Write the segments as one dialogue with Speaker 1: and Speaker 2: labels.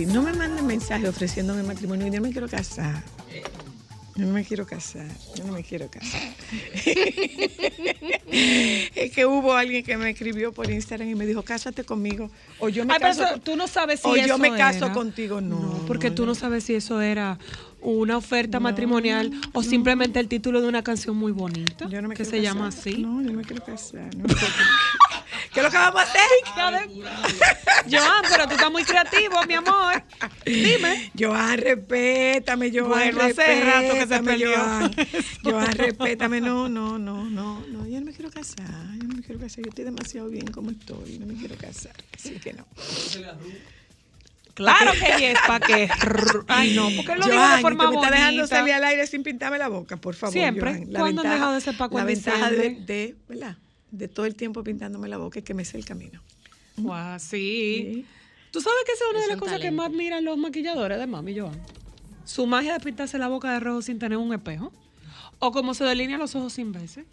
Speaker 1: decir, no me manden mensajes ofreciéndome matrimonio, yo no me quiero casar. Yo no me quiero casar, yo no me quiero casar. es que hubo alguien que me escribió por Instagram y me dijo, cásate conmigo. O yo me
Speaker 2: Ay, pero
Speaker 1: caso con-
Speaker 2: tú no sabes si
Speaker 1: o
Speaker 2: eso
Speaker 1: yo me caso
Speaker 2: era.
Speaker 1: contigo, no.
Speaker 2: porque
Speaker 1: no,
Speaker 2: tú no sabes si eso era una oferta matrimonial o simplemente el título de una canción muy bonita
Speaker 1: Yo no me
Speaker 2: que se llama así.
Speaker 1: No, yo no me quiero casar. no me quiero casar. ¿Qué es lo que vamos a hacer?
Speaker 2: Joan, pero tú estás muy creativo, mi amor. Dime.
Speaker 1: Joan, respétame, Joan,
Speaker 2: Bueno, hace rato que se perdió.
Speaker 1: Joan. Joan, respétame. No, no, no, no, no, yo no me quiero casar, yo no me quiero casar, yo estoy demasiado bien como estoy, no me quiero casar, así que no.
Speaker 2: Claro que es para que. Ay, no, porque lo dijo
Speaker 1: Joan,
Speaker 2: de forma
Speaker 1: tú me estás dejando salir al aire sin pintarme la boca, por favor,
Speaker 2: Siempre.
Speaker 1: Joan.
Speaker 2: ¿Cuándo han dejado de ser Paco
Speaker 1: La
Speaker 2: en
Speaker 1: ventaja de, ¿verdad? De todo el tiempo pintándome la boca es que me sé el camino.
Speaker 2: Guau, sí.
Speaker 1: Sí.
Speaker 2: Tú sabes que esa es una de las
Speaker 3: un
Speaker 2: cosas que más miran los maquilladores de mami, Joan. Su magia de pintarse la boca de rojo sin tener un espejo. O como se delinea los ojos sin veces.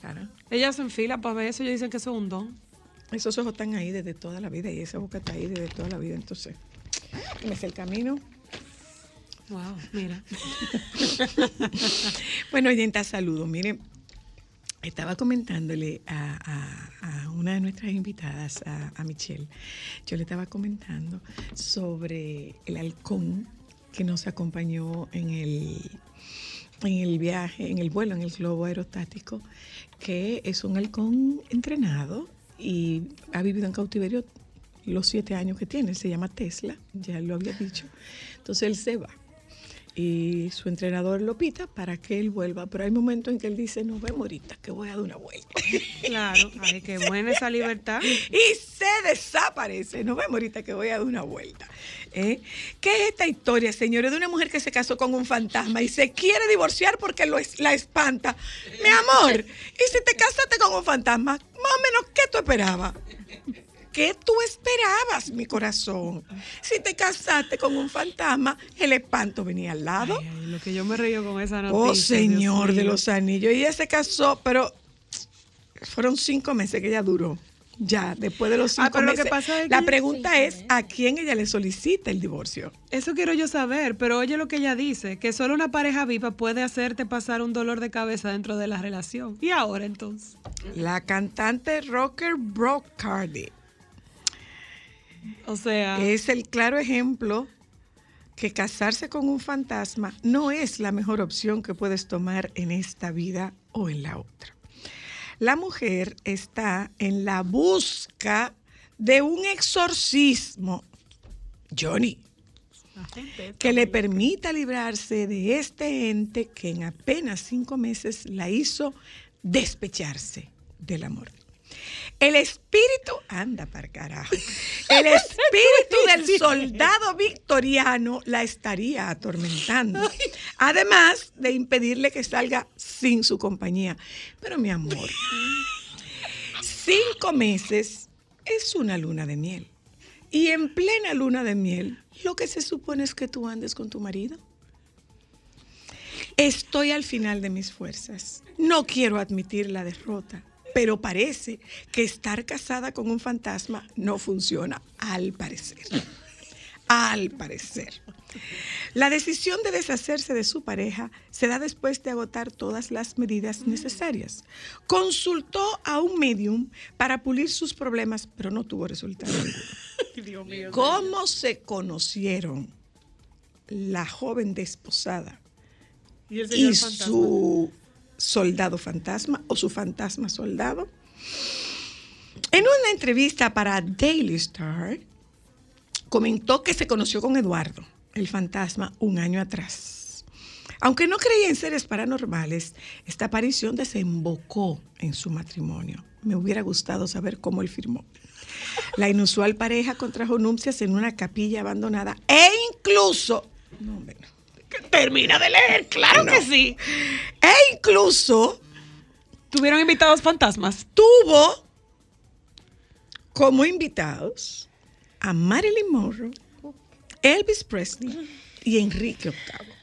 Speaker 1: Claro.
Speaker 2: Ellas se enfilan para ver eso y dicen que eso es un don.
Speaker 1: Esos ojos están ahí desde toda la vida y esa boca está ahí desde toda la vida, entonces me sé el camino.
Speaker 2: Wow, mira.
Speaker 1: Bueno, oyenta, saludos. Miren, estaba comentándole a, una de nuestras invitadas, a, a Michelle, yo le estaba comentando sobre el halcón que nos acompañó en el, en el viaje, en el vuelo, en el globo aerostático, que es un halcón entrenado y ha vivido en cautiverio los siete años que tiene. Se llama Tesla, ya lo había dicho. Entonces él se va y su entrenador lo pita para que él vuelva, pero hay momentos en que él dice, nos vemos ahorita, que voy a dar una vuelta.
Speaker 2: Claro. Ay, qué buena esa libertad.
Speaker 1: y se desaparece, nos vemos ahorita que voy a dar una vuelta. ¿Eh? ¿Qué es esta historia, señores, de una mujer que se casó con un fantasma y se quiere divorciar porque lo es- la espanta? Mi amor, y si te casaste con un fantasma, más o menos, ¿qué tú esperabas? ¿Qué tú esperabas, mi corazón? Si te casaste con un fantasma, el espanto venía al lado.
Speaker 2: Ay, ay, lo que yo me río con esa noticia.
Speaker 1: Oh,
Speaker 2: Dios
Speaker 1: Señor de los anillos. Y ella se casó, pero fueron cinco meses que ella duró. Ya, después de los
Speaker 2: Ah,
Speaker 1: cinco
Speaker 2: pero lo que pasa es
Speaker 1: la
Speaker 2: que-
Speaker 1: pregunta es, ¿a quién ella le solicita el divorcio?
Speaker 2: Eso quiero yo saber, pero oye lo que ella dice, que solo una pareja viva puede hacerte pasar un dolor de cabeza dentro de la relación. ¿Y ahora entonces?
Speaker 1: La cantante rocker Brooke Cardi Es el claro ejemplo que casarse con un fantasma no es la mejor opción que puedes tomar en esta vida o en la otra. La mujer está en la busca de un exorcismo, Johnny, que le permita librarse de este ente que en apenas cinco meses la hizo despecharse del amor. El espíritu, anda para carajo, el espíritu del soldado victoriano la estaría atormentando, además de impedirle que salga sin su compañía. Pero mi amor, cinco meses es una luna de miel. Y en plena luna de miel, lo que se supone es que tú andes con tu marido. Estoy al final de mis fuerzas. No quiero admitir la derrota, pero parece que estar casada con un fantasma no funciona, al parecer. Al parecer. La decisión de deshacerse de su pareja se da después de agotar todas las medidas necesarias. Consultó a un medium para pulir sus problemas, pero no tuvo resultado. ninguno. ¿Cómo se conocieron la joven desposada
Speaker 2: Y el
Speaker 1: y su soldado fantasma o su fantasma soldado. En una entrevista para Daily Star, comentó que se conoció con Eduardo, el fantasma, un año atrás. Aunque no creía en seres paranormales, esta aparición desembocó en su matrimonio. Me hubiera gustado saber cómo él firmó. La inusual pareja contrajo nupcias en una capilla abandonada e incluso... No, termina de leer, claro que sí. E incluso
Speaker 2: ¿Tuvieron invitados fantasmas?
Speaker 1: tuvo como invitados a Marilyn Monroe, Elvis Presley y Enrique VIII.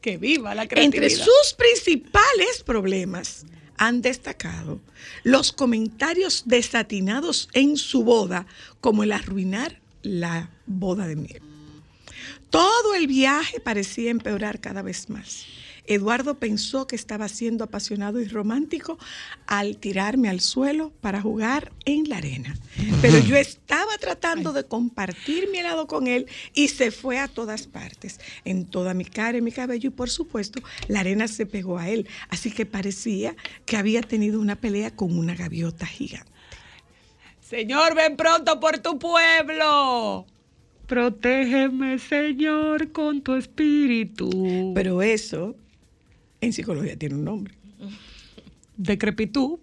Speaker 2: Que viva la creatividad.
Speaker 1: Entre sus principales problemas han destacado los comentarios desatinados en su boda, como el arruinar la boda de miel. Todo el viaje parecía empeorar cada vez más. Eduardo pensó que estaba siendo apasionado y romántico al tirarme al suelo para jugar en la arena. Pero yo estaba tratando de compartir mi helado con él y se fue a todas partes, en toda mi cara y mi cabello y por supuesto la arena se pegó a él. Así que parecía que había tenido una pelea con una gaviota gigante.
Speaker 2: Señor, ven pronto por tu pueblo. Protégeme, Señor, con tu espíritu.
Speaker 1: Pero eso en psicología tiene un nombre.
Speaker 2: Decrepitud.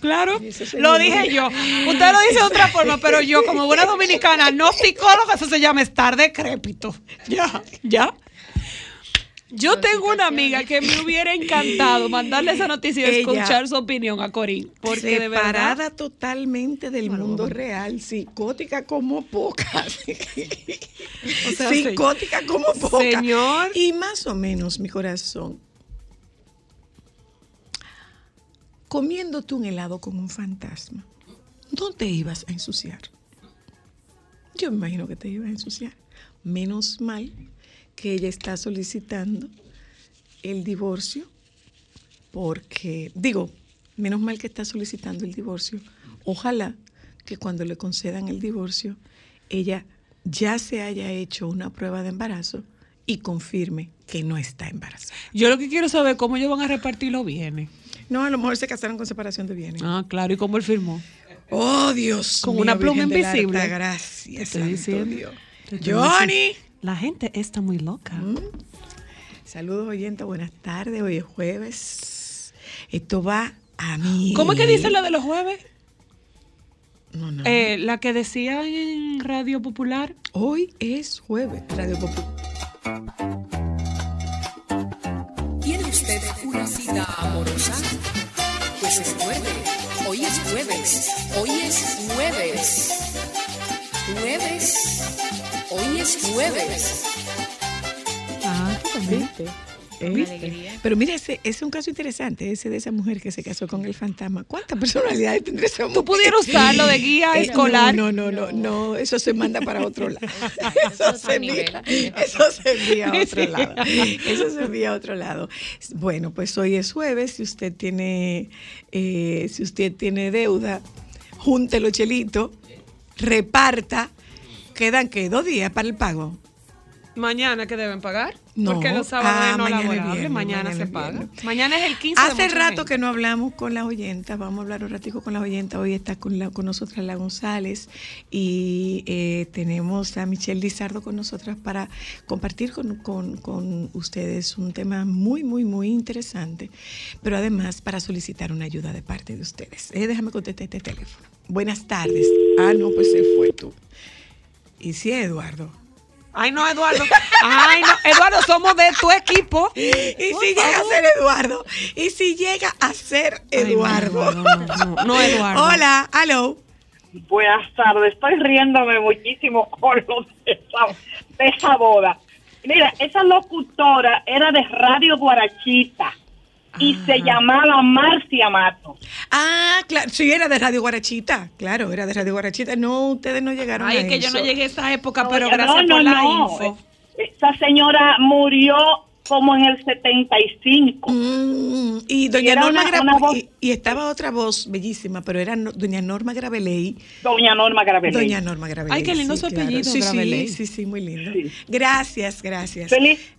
Speaker 2: Claro, lo dije yo. Usted lo dice de otra forma, pero yo, como buena dominicana, no psicóloga, eso se llama estar decrépito. Ya, ya. Yo tengo una amiga que me hubiera encantado mandarle esa noticia y escuchar su opinión a Corín. Porque de verdad.
Speaker 1: Separada totalmente del mundo real, psicótica como pocas.
Speaker 2: O sea,
Speaker 1: psicótica como pocas.
Speaker 2: Señor.
Speaker 1: Y más o menos, mi corazón, comiéndote un helado con un fantasma, no te ibas a ensuciar. Yo me imagino que te ibas a ensuciar. Menos mal que ella está solicitando el divorcio porque, digo, menos mal que está solicitando el divorcio. Ojalá que cuando le concedan el divorcio, ella ya se haya hecho una prueba de embarazo y confirme que no está embarazada.
Speaker 2: Yo lo que quiero saber es cómo ellos van a repartir los bienes.
Speaker 1: No, a lo mejor se casaron con separación de bienes.
Speaker 2: Ah, claro, y cómo él firmó.
Speaker 1: Oh, Dios
Speaker 2: Con
Speaker 1: mío,
Speaker 2: una pluma invisible. Te
Speaker 1: Gracias,
Speaker 2: estoy
Speaker 1: santo
Speaker 2: diciendo.
Speaker 1: Dios.
Speaker 2: Te estoy
Speaker 1: Johnny.
Speaker 2: La gente está muy loca.
Speaker 1: Saludos, oyentes. Buenas tardes. Hoy es jueves. Esto va a mí.
Speaker 2: ¿Cómo es que dice la de los jueves?
Speaker 1: No, no.
Speaker 2: Eh, la que decía en Radio Popular.
Speaker 1: Hoy es jueves. Radio Popular.
Speaker 3: ¿Tiene usted una cita amorosa? Pues recuerde, hoy es jueves, hoy es jueves. Jueves, hoy es jueves.
Speaker 2: Ah,
Speaker 1: ¿Viste? ¿Viste? Pero mira, ese, ese es un caso interesante, ese de esa mujer que se casó con el fantasma. ¿Cuántas personalidades tendría esa mujer?
Speaker 2: Tú pudieras usarlo de guía
Speaker 1: Eh,
Speaker 2: escolar.
Speaker 1: No, no, no, no, no, eso se manda para otro lado. Eso
Speaker 4: otro
Speaker 1: se envía, eso se envía a otro lado. Eso se envía a otro lado. Bueno, pues hoy es jueves, si usted tiene, eh, si usted tiene deuda, júntelo chelito, reparta, quedan que dos días para el pago.
Speaker 2: Mañana que deben pagar.
Speaker 1: No.
Speaker 2: Porque los sábados
Speaker 1: Ah,
Speaker 2: no
Speaker 1: mañana es
Speaker 2: laborable.
Speaker 1: viernes,
Speaker 2: mañana,
Speaker 1: mañana
Speaker 2: se paga.
Speaker 1: viernes.
Speaker 2: Mañana es el 15 de
Speaker 1: Hace rato
Speaker 2: gente.
Speaker 1: que no hablamos con las oyentas, vamos a hablar un ratico con las oyentas. Hoy está con, la, con nosotras la González y eh, tenemos a Michelle Lizardo con nosotras para compartir con, con- con ustedes un tema muy, muy, muy interesante, pero además para solicitar una ayuda de parte de ustedes. Eh, déjame contestar este teléfono. Buenas tardes. Ah, no, pues se fue tú. Y sí, Eduardo.
Speaker 2: Ay, no, Eduardo. Ay, no, Eduardo, somos de tu equipo.
Speaker 1: Y si llega a ser Eduardo. Y si llega a ser Eduardo.
Speaker 2: Ay, no, no, no, no, no, Eduardo.
Speaker 1: Hola, hello.
Speaker 4: Buenas tardes, estoy riéndome muchísimo con lo de esa, de esa boda. Mira, esa locutora era de Radio Guarachita y se llamaba Marcia Mato.
Speaker 1: Ah, claro, sí, era de Radio Guarachita. Claro, era de Radio Guarachita. No, ustedes no llegaron
Speaker 2: Ay,
Speaker 1: a
Speaker 2: es que yo no llegué a esa época, pero gracias
Speaker 4: no,
Speaker 2: por la
Speaker 4: no.
Speaker 2: info.
Speaker 4: Esa señora murió como en el 75.
Speaker 1: Mm, y doña Norma
Speaker 4: una-
Speaker 1: Gra-
Speaker 4: una voz-
Speaker 1: y, y estaba otra voz bellísima, pero era no- doña Norma Graveley.
Speaker 4: Doña Norma Graveley.
Speaker 1: Doña Norma Graveley.
Speaker 2: Ay, qué lindo su apellido,
Speaker 1: Sí,
Speaker 2: Graveley.
Speaker 1: sí, sí, sí, muy lindo.
Speaker 4: Sí.
Speaker 1: Gracias, gracias.
Speaker 4: Feliz.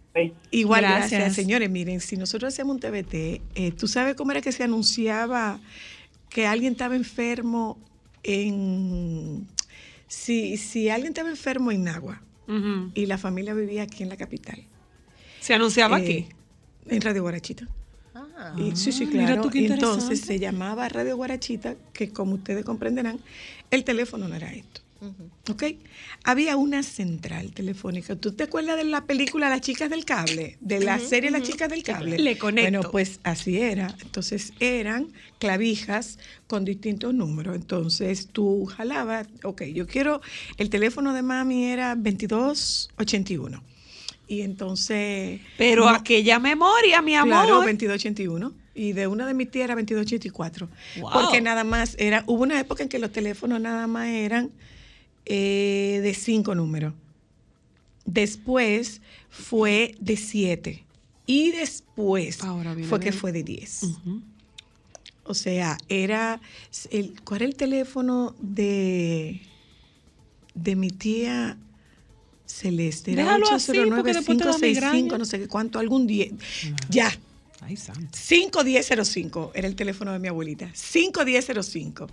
Speaker 1: Igual,
Speaker 2: Gracias.
Speaker 1: gracias. Señores, miren, si nosotros hacemos un TBT, eh, ¿tú sabes cómo era que se anunciaba que alguien estaba enfermo en... Si, si alguien estaba enfermo en Nagua y la familia vivía aquí en la capital.
Speaker 2: Se anunciaba
Speaker 1: eh,
Speaker 2: aquí.
Speaker 1: En Radio Guarachita. Y- sí, sí,
Speaker 2: Ah, mira
Speaker 1: claro.
Speaker 2: tú qué
Speaker 1: Y entonces se llamaba Radio Guarachita, que como ustedes comprenderán, el teléfono no era esto. ¿Ok? Había una central telefónica. ¿Tú te acuerdas de la película Las chicas del cable? De la serie Las chicas del cable.
Speaker 2: Le conecto.
Speaker 1: Bueno, pues así era. Entonces eran clavijas con distintos números. Entonces tú jalabas, ok, yo quiero, el teléfono de mami era 2281. Y entonces...
Speaker 2: Pero
Speaker 1: no-
Speaker 2: aquella memoria, mi amor.
Speaker 1: Claro, 2281. Y de una de mis tías era 2284.
Speaker 2: Wow.
Speaker 1: Porque nada más era, hubo una época en que los teléfonos nada más eran eh, de cinco números. Después fue de siete. Y después
Speaker 2: Ahora
Speaker 1: fue que fue de 10.
Speaker 2: Ujú.
Speaker 1: O sea, era el, ¿cuál era el teléfono de de mi tía Celeste? Era
Speaker 2: Déjalo así, porque después te da
Speaker 1: 809-565,
Speaker 2: migraña.
Speaker 1: no sé qué cuánto, algún día. Ya,
Speaker 2: Ay, santo.
Speaker 1: 5105 era el teléfono de mi abuelita. 5105.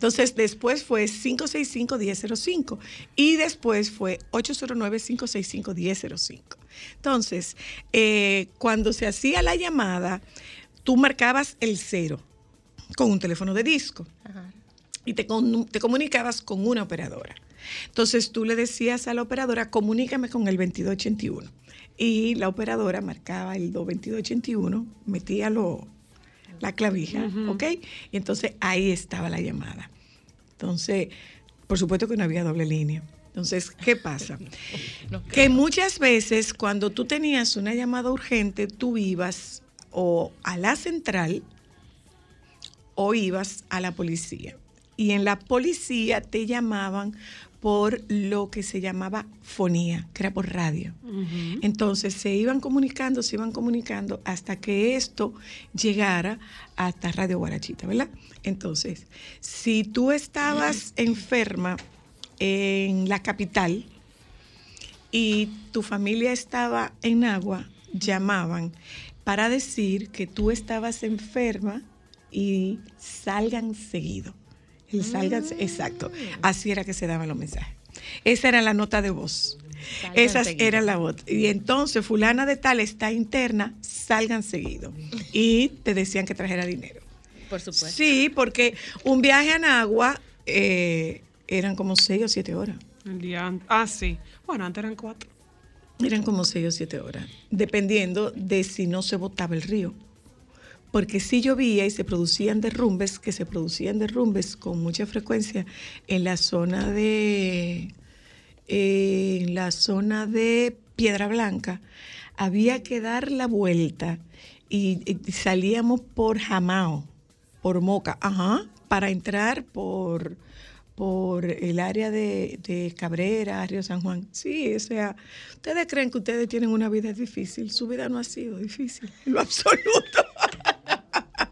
Speaker 1: Entonces, después fue 565-1005 y después fue 809-565-1005. Entonces, eh, cuando se hacía la llamada, tú marcabas el cero con un teléfono de disco y te, con- te comunicabas con una operadora. Entonces tú le decías a la operadora, comunícame con el 2281. Y la operadora marcaba el 2281, metía lo, la clavija, ¿ok? Y entonces ahí estaba la llamada. Entonces, por supuesto que no había doble línea. Entonces, ¿qué pasa? Que muchas veces cuando tú tenías una llamada urgente, tú ibas o a la central o ibas a la policía. Y en la policía te llamaban por lo que se llamaba fonía, que era por radio. Entonces se iban comunicando, se iban comunicando hasta que esto llegara hasta Radio Guarachita, ¿verdad? Entonces, si tú estabas enferma en la capital y tu familia estaba en agua, llamaban para decir que tú estabas enferma y salgan seguido. El salgan, exacto. Así era que se daban los mensajes. Esa era la nota de voz. Esa era la voz. Y entonces, fulana de tal está interna, salgan seguido. Y te decían que trajera dinero.
Speaker 5: Por supuesto.
Speaker 1: Sí, porque un viaje a Nagua eh, eran como seis o siete horas.
Speaker 2: El día Ah, sí. Bueno, antes eran cuatro.
Speaker 1: Eran como seis o siete horas, dependiendo de si no se botaba el río. Porque si llovía y se producían derrumbes, que se producían derrumbes con mucha frecuencia en la zona de en la zona de Piedra Blanca, había que dar la vuelta y, salíamos por Jamao, por Moca, ajá, para entrar por por el área de, de Cabrera, Río San Juan. Sí, o sea, ustedes creen que ustedes tienen una vida difícil. Su vida no ha sido difícil, lo absoluto.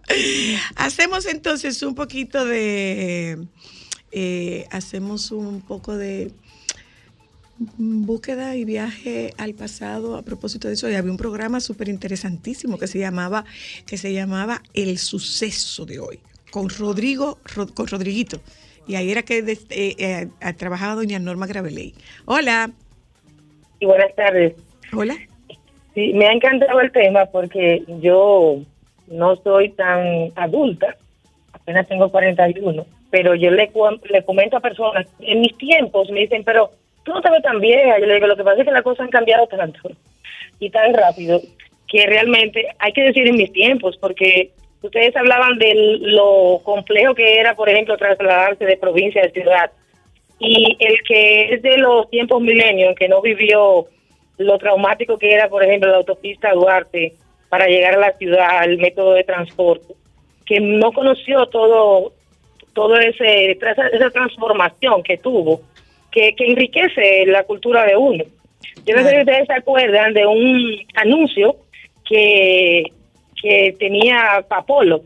Speaker 1: hacemos entonces un poquito de, eh, hacemos un poco de, búsqueda y viaje al pasado a propósito de eso y había un programa súper interesantísimo que se llamaba que se llamaba El suceso de hoy con Rodrigo Ro- con Rodriguito y ahí era que eh, eh, eh, trabajaba doña Norma Graveley. Hola,
Speaker 5: Y buenas tardes.
Speaker 1: hola.
Speaker 5: Sí, me ha encantado el tema porque yo no soy tan adulta, apenas tengo 41, pero yo le, le comento a personas, en mis tiempos me dicen, pero tú no te ves tan vieja. Yo le digo, lo que pasa es que las cosas han cambiado tanto y tan rápido que realmente hay que decir en mis tiempos, porque ustedes hablaban de lo complejo que era, por ejemplo, trasladarse de provincia a ciudad y el que es de los tiempos milenios, que no vivió lo traumático que era, por ejemplo, la autopista Duarte para llegar a la ciudad, el método de transporte, que no conoció todo todo ese esa, esa transformación que tuvo, que, que enriquece la cultura de uno. Yo no sé si ustedes se acuerdan de un anuncio que, que tenía Papolo,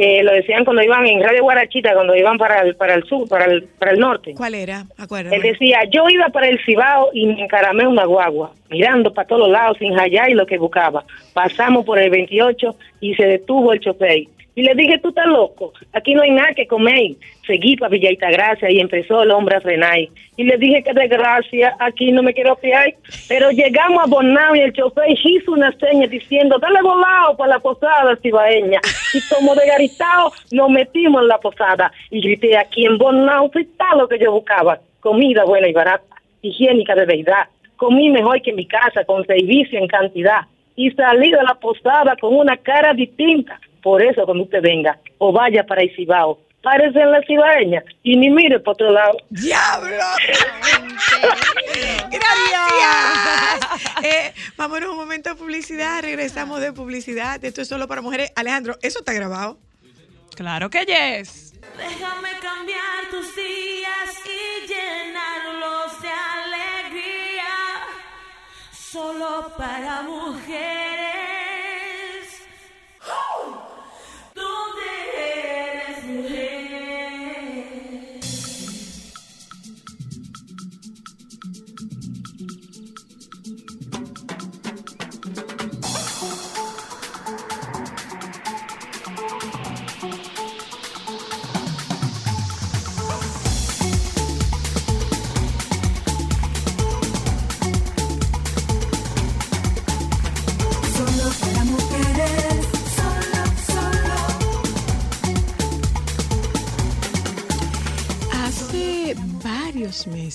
Speaker 5: que lo decían cuando iban en Radio Guarachita, cuando iban para el, para el sur, para el, para el norte.
Speaker 1: ¿Cuál era? Acuérdame.
Speaker 5: Él decía, yo iba para el Cibao y me encaramé una guagua, mirando para todos lados sin hallar y lo que buscaba. Pasamos por el 28 y se detuvo el chofer. Y le dije, tú estás loco, aquí no hay nada que comer. Seguí para Villa Gracia y empezó el hombre a frenar. Y le dije que desgracia, aquí no me quiero fiar. Pero llegamos a Bonao y el chofer hizo una seña diciendo, dale volado para la posada cibaeña. Y como de garitao nos metimos en la posada. Y grité, aquí en Bonao está lo que yo buscaba. Comida buena y barata, higiénica de verdad. Comí mejor que en mi casa, con servicio en cantidad. Y salí de la posada con una cara distinta. Por eso cuando usted venga o vaya para el Cibao, párese en la cibaeña y ni mire por otro lado.
Speaker 1: ¡Diablo! Gracias. Eh, vámonos un momento a publicidad. Regresamos de publicidad. Esto es solo para mujeres. Alejandro, ¿eso está grabado?
Speaker 2: Claro que yes.
Speaker 6: Déjame cambiar tus días y llenarlos de alegría. Solo para mujeres. ¿Dónde eres mujer?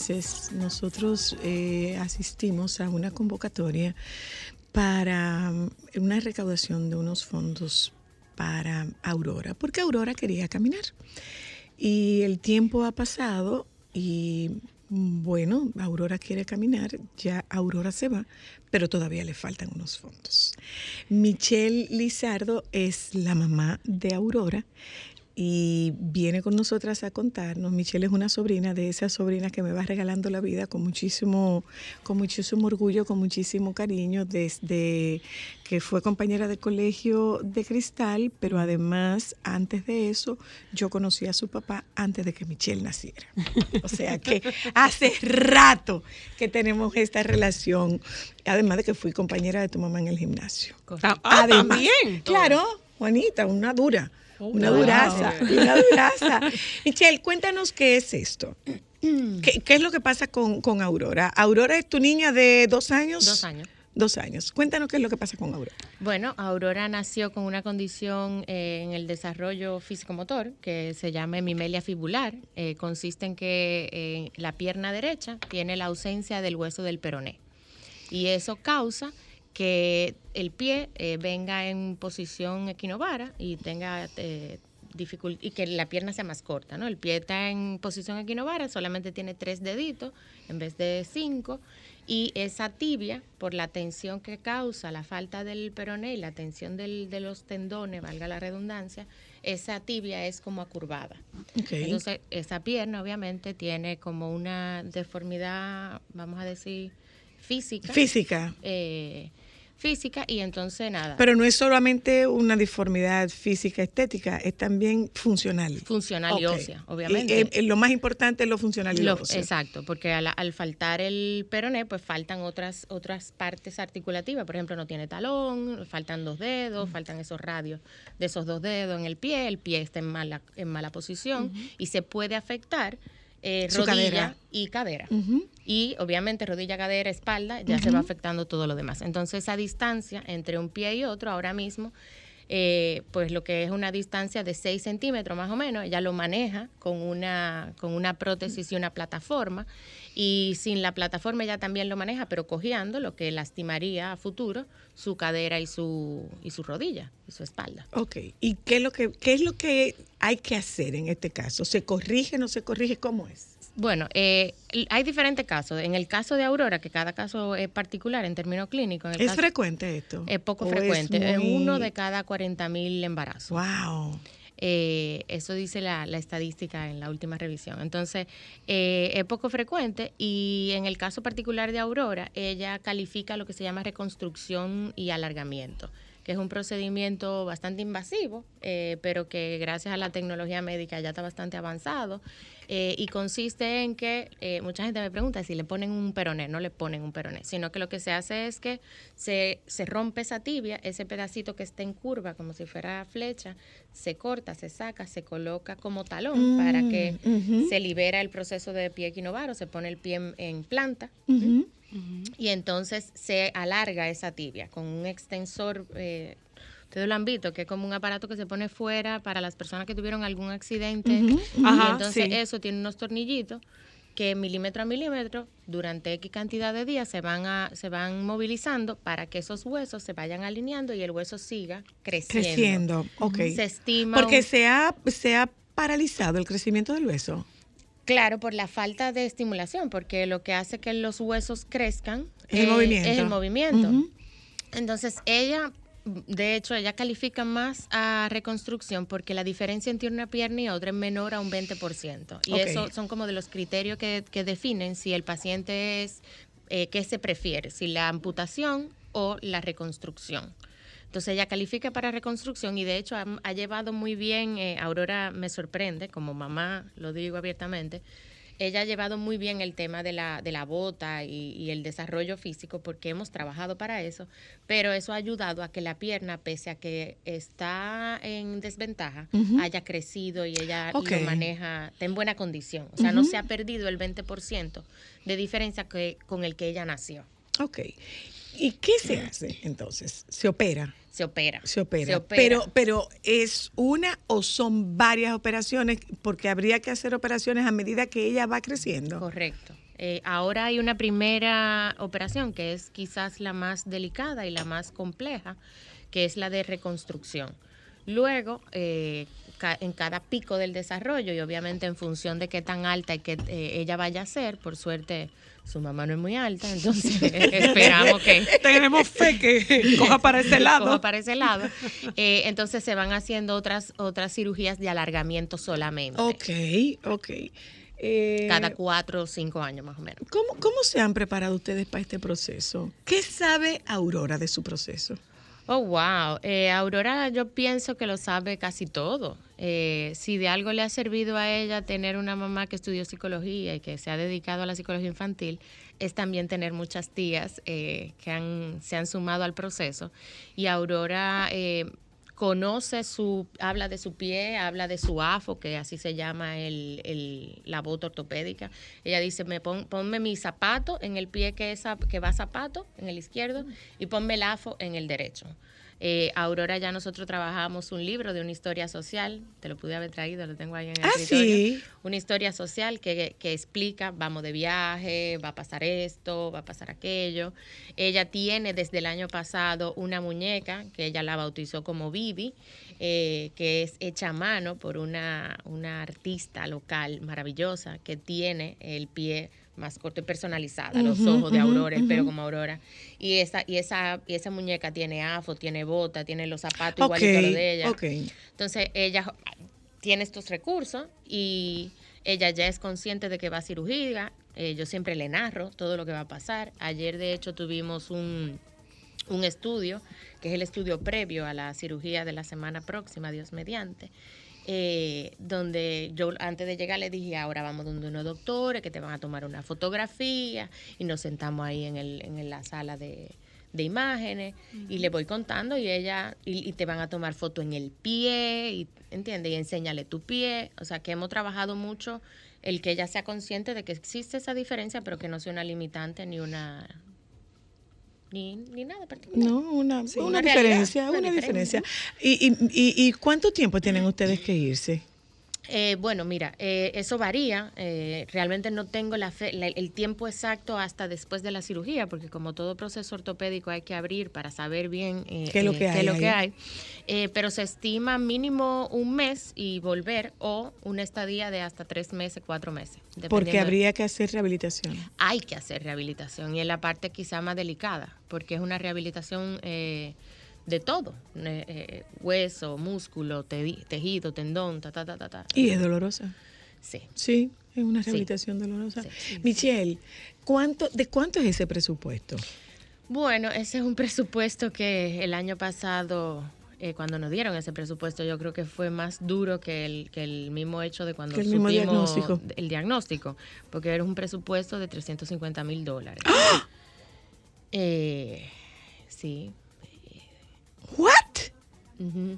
Speaker 1: Meses nosotros eh, asistimos a una convocatoria para mm, una recaudación de unos fondos para Aurora, porque Aurora quería caminar. Y el tiempo ha pasado y mm, bueno, Aurora quiere caminar, ya Aurora se va, pero todavía le faltan unos fondos. Michelle Lizardo es la mamá de Aurora y viene con nosotras a contarnos. Michelle es una sobrina de esas sobrinas que me va regalando la vida con muchísimo, con muchísimo orgullo, con muchísimo cariño, desde que fue compañera de colegio de Cristal, pero además, antes de eso, yo conocí a su papá antes de que Michelle naciera. O sea que hace rato que tenemos esta relación, además de que fui compañera de tu mamá en el gimnasio.
Speaker 2: Ah, ah,
Speaker 1: Además,
Speaker 2: también.
Speaker 1: Claro, Juanita, una dura. Una
Speaker 2: wow.
Speaker 1: duraza, una duraza. Michelle, cuéntanos qué es esto. ¿Qué, qué es lo que pasa con, con Aurora? Aurora es tu niña de dos años.
Speaker 7: Dos años.
Speaker 1: Dos años. Cuéntanos qué es lo que pasa con Aurora.
Speaker 7: Bueno, Aurora nació con una condición eh, en el desarrollo físico-motor que se llama hemimelia fibular. Eh, consiste en que eh, la pierna derecha tiene la ausencia del hueso del peroné. Y eso causa que el pie eh, venga en posición equinovara y tenga eh, dificult- y que la pierna sea más corta, ¿no? El pie está en posición equinovara, solamente tiene tres deditos en vez de cinco y esa tibia, por la tensión que causa la falta del peroné y la tensión del- de los tendones, valga la redundancia, esa tibia es como acurvada.
Speaker 1: Ok.
Speaker 7: Entonces, esa pierna obviamente tiene como una deformidad, vamos a decir, física.
Speaker 1: Física.
Speaker 7: eh, física y entonces nada.
Speaker 1: Pero no es solamente una deformidad física estética, es también funcional.
Speaker 7: Funcional y ósea, obviamente.
Speaker 1: Y, eh, lo más importante es lo funcional y lo,
Speaker 7: Lo-
Speaker 1: óseo.
Speaker 7: exacto, porque al, al faltar el peroné, pues faltan otras otras partes articulativas. Por ejemplo, no tiene talón, faltan dos dedos, faltan esos radios de esos dos dedos en el pie, el pie está en mala, en mala posición y se puede afectar eh, rodilla
Speaker 1: cadera.
Speaker 7: y cadera. Y obviamente rodilla, cadera, espalda, ya se va afectando todo lo demás. Entonces esa distancia entre un pie y otro ahora mismo, eh, pues lo que es una distancia de 6 centímetros más o menos, ella lo maneja con una, con una prótesis y una plataforma. Y sin la plataforma ella también lo maneja, pero cojeando, lo que lastimaría a futuro su cadera y su, y su rodilla y su espalda.
Speaker 1: Ok, ¿y qué es, lo que, qué es lo que hay que hacer en este caso? ¿Se corrige, no se corrige? ¿Cómo es?
Speaker 7: Bueno, eh, hay diferentes casos. En el caso de Aurora, que cada caso es particular en términos clínicos, en el
Speaker 1: ¿Es
Speaker 7: caso-
Speaker 1: frecuente esto?
Speaker 7: Es poco
Speaker 1: ¿O
Speaker 7: frecuente, es,
Speaker 1: muy-
Speaker 7: uno de cada 40 mil embarazos.
Speaker 1: Wow.
Speaker 7: Eh, eso dice la, la estadística en la última revisión. Entonces, eh, es poco frecuente y en el caso particular de Aurora, ella califica lo que se llama reconstrucción y alargamiento, que es un procedimiento bastante invasivo, eh, pero que gracias a la tecnología médica ya está bastante avanzado. eh, y consiste en que eh, mucha gente me pregunta si le ponen un peroné, no le ponen un peroné, sino que lo que se hace es que se, se rompe esa tibia, ese pedacito que está en curva, como si fuera flecha, se corta, se saca, se coloca como talón para que se libera el proceso de pie equinovaro, se pone el pie en, en planta Y entonces se alarga esa tibia con un extensor. eh, Ustedes lo han visto, que es como un aparato que se pone fuera para las personas que tuvieron algún accidente.
Speaker 1: Ujú,
Speaker 7: Y
Speaker 2: Ajá,
Speaker 7: entonces
Speaker 2: sí.
Speaker 7: eso tiene unos tornillitos que milímetro a milímetro durante X cantidad de días se van a, se van movilizando para que esos huesos se vayan alineando y el hueso siga creciendo.
Speaker 1: Creciendo, ok.
Speaker 7: Se estima
Speaker 1: Porque
Speaker 7: un-
Speaker 1: se ha, se ha paralizado el crecimiento del hueso.
Speaker 7: Claro, por la falta de estimulación, porque lo que hace que los huesos crezcan
Speaker 1: Es el
Speaker 7: eh,
Speaker 1: movimiento.
Speaker 7: es el movimiento.
Speaker 1: Ujú.
Speaker 7: Entonces, ella, de hecho, ella califica más a reconstrucción porque la diferencia entre una pierna y otra es menor a un 20%. Y eso son como de los criterios que, que definen si el paciente es, eh, qué se prefiere, si la amputación o la reconstrucción. Entonces ella califica para reconstrucción y de hecho ha, ha llevado muy bien, eh, Aurora me sorprende, como mamá lo digo abiertamente, ella ha llevado muy bien el tema de la, de la bota y, y el desarrollo físico porque hemos trabajado para eso, pero eso ha ayudado a que la pierna, pese a que está en desventaja, haya crecido y ella
Speaker 1: Ok.
Speaker 7: lo maneja, está en buena condición. O sea, no se ha perdido el 20% de diferencia que, con el que ella nació.
Speaker 1: Ok. ¿Y qué se hace entonces? Se opera.
Speaker 7: Se opera.
Speaker 1: Se opera.
Speaker 7: Se opera.
Speaker 1: Pero, pero ¿es una o son varias operaciones? Porque habría que hacer operaciones a medida que ella va creciendo.
Speaker 7: Correcto. Eh, ahora hay una primera operación que es quizás la más delicada y la más compleja, que es la de reconstrucción. Luego, eh, ca- en cada pico del desarrollo y obviamente en función de qué tan alta y que eh, ella vaya a ser, por suerte su mamá no es muy alta, entonces esperamos que
Speaker 2: Tenemos fe que coja para ese lado.
Speaker 7: coja para ese lado. Eh, entonces se van haciendo otras otras cirugías de alargamiento solamente.
Speaker 1: Ok, ok. Eh,
Speaker 7: Cada cuatro o cinco años más o menos.
Speaker 1: ¿cómo, ¿Cómo se han preparado ustedes para este proceso? ¿Qué sabe Aurora de su proceso?
Speaker 7: Oh, wow. Eh, Aurora, yo pienso que lo sabe casi todo. Eh, si de algo le ha servido a ella tener una mamá que estudió psicología y que se ha dedicado a la psicología infantil, es también tener muchas tías eh, que han, se han sumado al proceso. Y Aurora eh, conoce su, habla de su pie, habla de su afo, que así se llama el, la bota ortopédica. Ella dice, me pon- ponme mi zapato en el pie que, es, que va zapato, en el izquierdo, y ponme el afo en el derecho. Eh, Aurora ya nosotros trabajamos un libro de una historia social, te lo pude haber traído, lo tengo ahí en el
Speaker 1: Ah,
Speaker 7: escritorio.
Speaker 1: sí.
Speaker 7: Una historia social que, que explica, vamos de viaje, va a pasar esto, va a pasar aquello. Ella tiene desde el año pasado una muñeca que ella la bautizó como Vivi, eh, que es hecha a mano por una, una artista local maravillosa que tiene el pie más corto y personalizada, los ojos de Aurora, el pelo como Aurora. Y esa, y esa, y esa muñeca tiene afo, tiene bota, tiene los zapatos igualitos a los de ella. Entonces ella tiene estos recursos y ella ya es consciente de que va a cirugía. Eh, yo siempre le narro todo lo que va a pasar. Ayer de hecho tuvimos un, un estudio, que es el estudio previo a la cirugía de la semana próxima, Dios mediante, eh, donde yo antes de llegar le dije, ahora vamos donde unos doctores que te van a tomar una fotografía y nos sentamos ahí en, el, en la sala de, de imágenes y le voy contando y ella y, y te van a tomar foto en el pie y entiende y enséñale tu pie. O sea que hemos trabajado mucho el que ella sea consciente de que existe esa diferencia pero que no sea una limitante ni una ni, ni nada particular
Speaker 1: No, una,
Speaker 7: Sí,
Speaker 1: una,
Speaker 7: una realidad,
Speaker 1: diferencia,
Speaker 7: una
Speaker 1: una
Speaker 7: diferencia.
Speaker 1: diferencia. ¿Y, y, y, y cuánto tiempo tienen ustedes que irse?
Speaker 7: Eh, bueno, mira, eh, eso varía. eh, realmente no tengo la fe- la- el tiempo exacto hasta después de la cirugía, porque como todo proceso ortopédico hay que abrir para saber bien eh,
Speaker 1: ¿Qué es lo
Speaker 7: eh,
Speaker 1: que hay
Speaker 7: lo
Speaker 1: ahí?
Speaker 7: que hay. Eh, pero se estima mínimo un mes y volver o una estadía de hasta tres meses, cuatro meses.
Speaker 1: Porque habría que hacer rehabilitación.
Speaker 7: hay que hacer rehabilitación y es la parte quizá más delicada, porque es una rehabilitación eh, de todo, eh, eh, hueso, músculo, te- tejido, tendón, ta, ta, ta, ta, ta.
Speaker 1: Y es dolorosa.
Speaker 7: Sí.
Speaker 1: Sí, es una
Speaker 7: Sí.
Speaker 1: rehabilitación dolorosa.
Speaker 7: Sí.
Speaker 1: Michelle, ¿cuánto, ¿de cuánto es ese presupuesto?
Speaker 7: Bueno, ese es un presupuesto que el año pasado, eh, cuando nos dieron ese presupuesto, yo creo que fue más duro que el, que el mismo hecho de cuando
Speaker 1: el mismo
Speaker 7: supimos
Speaker 1: diagnóstico.
Speaker 7: el diagnóstico, porque era un presupuesto de 350 mil dólares.
Speaker 1: ¡Ah!
Speaker 7: Eh, sí.
Speaker 1: ¿What?
Speaker 7: Ujú.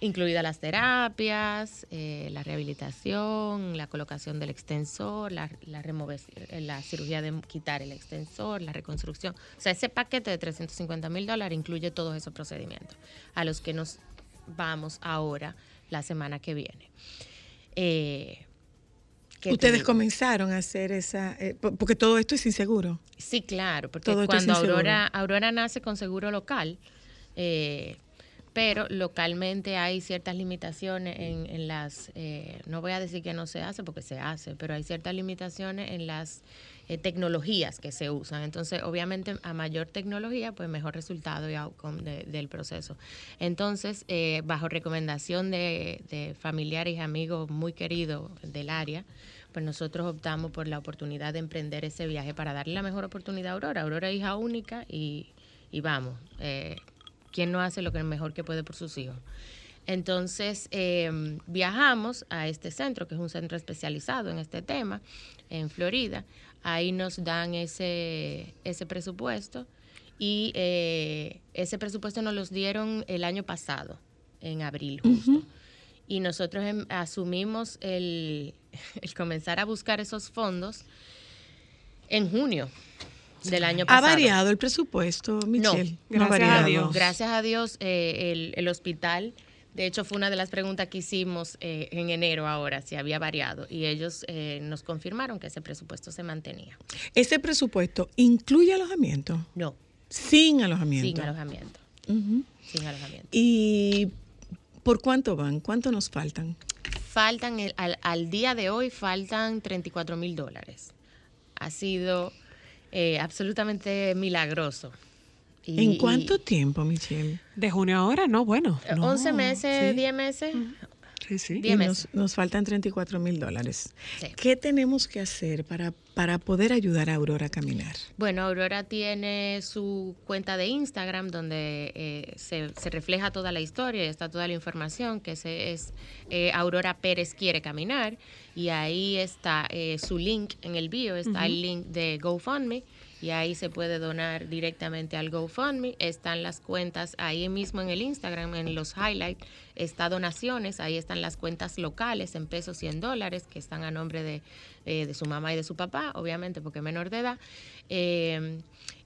Speaker 7: Incluidas las terapias, eh, la rehabilitación, la colocación del extensor, la, la, eh, la cirugía de quitar el extensor, la reconstrucción. O sea, ese paquete de 350 mil dólares incluye todos esos procedimientos a los que nos vamos ahora la semana que viene. Eh, ¿qué te
Speaker 1: Ustedes comenzaron a hacer esa, eh, po- porque todo esto es inseguro.
Speaker 7: Sí, claro, porque
Speaker 1: Todo
Speaker 7: cuando. Aurora, Aurora nace con seguro local, eh, pero localmente hay ciertas limitaciones en, en las, eh, no voy a decir que no se hace porque se hace, pero hay ciertas limitaciones en las eh, tecnologías que se usan. Entonces, obviamente, a mayor tecnología, pues mejor resultado y outcome de- del proceso. Entonces, eh, bajo recomendación de, familiares y amigos muy queridos del área, pues nosotros optamos por la oportunidad de emprender ese viaje para darle la mejor oportunidad a Aurora. Aurora es hija única y, y vamos, eh, ¿quién no hace lo que mejor que puede por sus hijos? Entonces viajamos a este centro, que es un centro especializado en este tema, en Florida. Ahí nos dan ese, ese presupuesto y eh, ese presupuesto nos los dieron el año pasado, en abril justo. Y nosotros em, asumimos el, el comenzar a buscar esos fondos en junio del año
Speaker 1: ¿Ha
Speaker 7: pasado.
Speaker 1: variado el presupuesto, Michelle?
Speaker 2: gracias
Speaker 1: ha
Speaker 2: a. Dios.
Speaker 7: Gracias a Dios, eh, el, el hospital, de hecho fue una de las preguntas que hicimos eh, en enero ahora, si había variado, y ellos eh, nos confirmaron que ese presupuesto se mantenía.
Speaker 1: ¿Ese presupuesto incluye alojamiento?
Speaker 7: No,
Speaker 1: Sin alojamiento.
Speaker 7: sin alojamiento, sin alojamiento.
Speaker 1: ¿Y por cuánto van? ¿Cuánto nos faltan?
Speaker 7: Faltan, el- al, al día de hoy, faltan 34 mil dólares. Ha sido eh, absolutamente milagroso. Y-
Speaker 1: ¿En
Speaker 7: y-
Speaker 1: cuánto tiempo, Michelle?
Speaker 2: De junio a ahora, no, bueno.
Speaker 7: eh,
Speaker 1: No,
Speaker 7: 11 meses,
Speaker 1: sí.
Speaker 7: 10 meses.
Speaker 2: Sí, sí.
Speaker 7: Diez
Speaker 1: Y
Speaker 7: meses.
Speaker 1: nos, nos faltan 34 mil dólares.
Speaker 7: Sí.
Speaker 1: ¿Qué tenemos que hacer para, para poder ayudar a Aurora a caminar?
Speaker 7: Bueno, Aurora tiene su cuenta de Instagram donde eh, se, se refleja toda la historia y está toda la información, que se, es eh, Aurora Pérez quiere caminar y ahí está eh, su link en el bio, está el link de GoFundMe y ahí se puede donar directamente al GoFundMe. Están las cuentas ahí mismo en el Instagram, en los highlights, está donaciones, ahí están las cuentas locales en pesos y en dólares que están a nombre de, eh, de su mamá y de su papá, obviamente porque es menor de edad. Eh,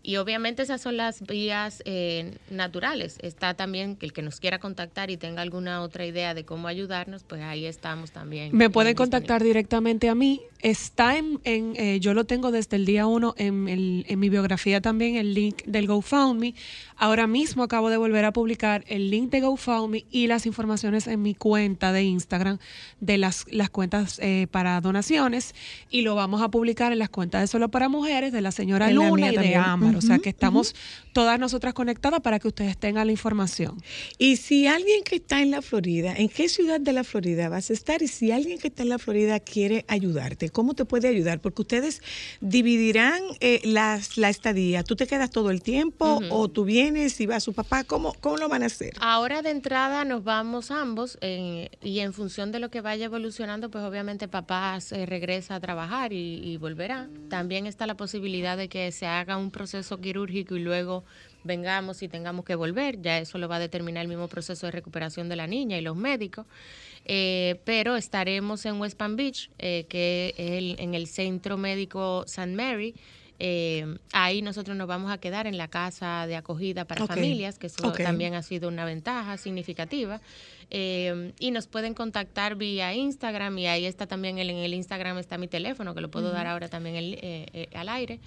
Speaker 7: y obviamente esas son las vías eh, naturales. Está también que el que nos quiera contactar y tenga alguna otra idea de cómo ayudarnos, pues ahí estamos también.
Speaker 2: Me pueden contactar directamente a mí. Está en, en, eh, yo lo tengo desde el día uno en, el- en mi biografía también el link del GoFundMe. Ahora mismo acabo de volver a publicar el link de GoFundMe y las informaciones informaciones en mi cuenta de Instagram de las, las cuentas eh, para donaciones y lo vamos a publicar en las cuentas de Solo para Mujeres de la señora
Speaker 1: En
Speaker 2: Luna y de. Ámbar. O sea que estamos todas nosotras conectadas para que ustedes tengan la información.
Speaker 1: Y si alguien que está en la Florida, ¿en qué ciudad de la Florida vas a estar? Y si alguien que está en la Florida quiere ayudarte, ¿cómo te puede ayudar? Porque ustedes dividirán eh, las, la estadía. ¿Tú te quedas todo el tiempo o tú vienes y va su papá? ¿Cómo, ¿Cómo lo van a hacer?
Speaker 7: Ahora de entrada nos vamos ambos en- y en función de lo que vaya evolucionando, pues obviamente papá se regresa a trabajar y, y volverá. También está la posibilidad de que se haga un proceso quirúrgico y luego vengamos y tengamos que volver. Ya eso lo va a determinar el mismo proceso de recuperación de la niña y los médicos. Eh, pero estaremos en West Palm Beach, eh, que es el- en el Centro Médico St. Mary. Eh, ahí nosotros nos vamos a quedar en la casa de acogida para familias, que eso también ha sido una ventaja significativa. Eh, y nos pueden contactar vía Instagram y ahí está también el, en el Instagram está mi teléfono, que lo puedo dar ahora también el- eh, eh, al aire.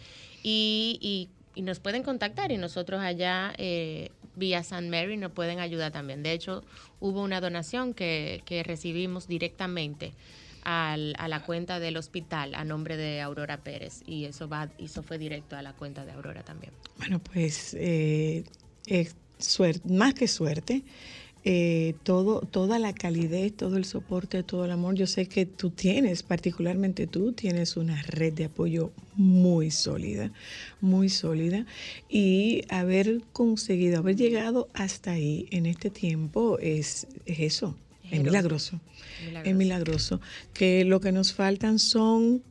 Speaker 7: Y, y- y nos pueden contactar y nosotros allá eh, vía San Mary nos pueden ayudar también. De hecho, hubo una donación que, que recibimos directamente al- a la cuenta del hospital a nombre de Aurora Pérez y eso va eso fue directo a la cuenta de Aurora también.
Speaker 1: Bueno, pues eh, es suerte, más que suerte. Eh, todo, toda la calidez, todo el soporte, todo el amor. Yo sé que tú tienes, particularmente tú, tienes una red de apoyo muy sólida, muy sólida. Y haber conseguido, haber llegado hasta ahí en este tiempo es, es eso, es milagroso.
Speaker 7: Milagroso.
Speaker 1: Es milagroso. Que lo que nos faltan son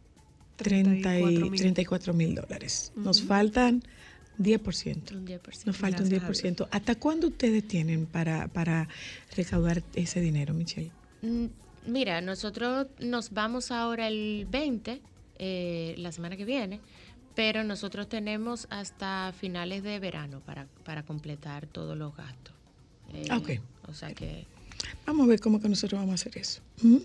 Speaker 1: 30 y
Speaker 2: 34.000.
Speaker 1: 34 mil dólares. Nos faltan 10%.
Speaker 7: Un 10%.
Speaker 1: Nos falta un
Speaker 2: Gracias a
Speaker 1: 10%. ¿Hasta cuándo ustedes tienen para, para recaudar ese dinero, Michelle?
Speaker 7: Mm, Mira, nosotros nos vamos ahora el 20, eh, la semana que viene, pero nosotros tenemos hasta finales de verano para, para completar todos los gastos. Eh,
Speaker 1: Ah, ok.
Speaker 7: O sea que
Speaker 1: Vamos a ver cómo que nosotros vamos a hacer eso. ¿Mm?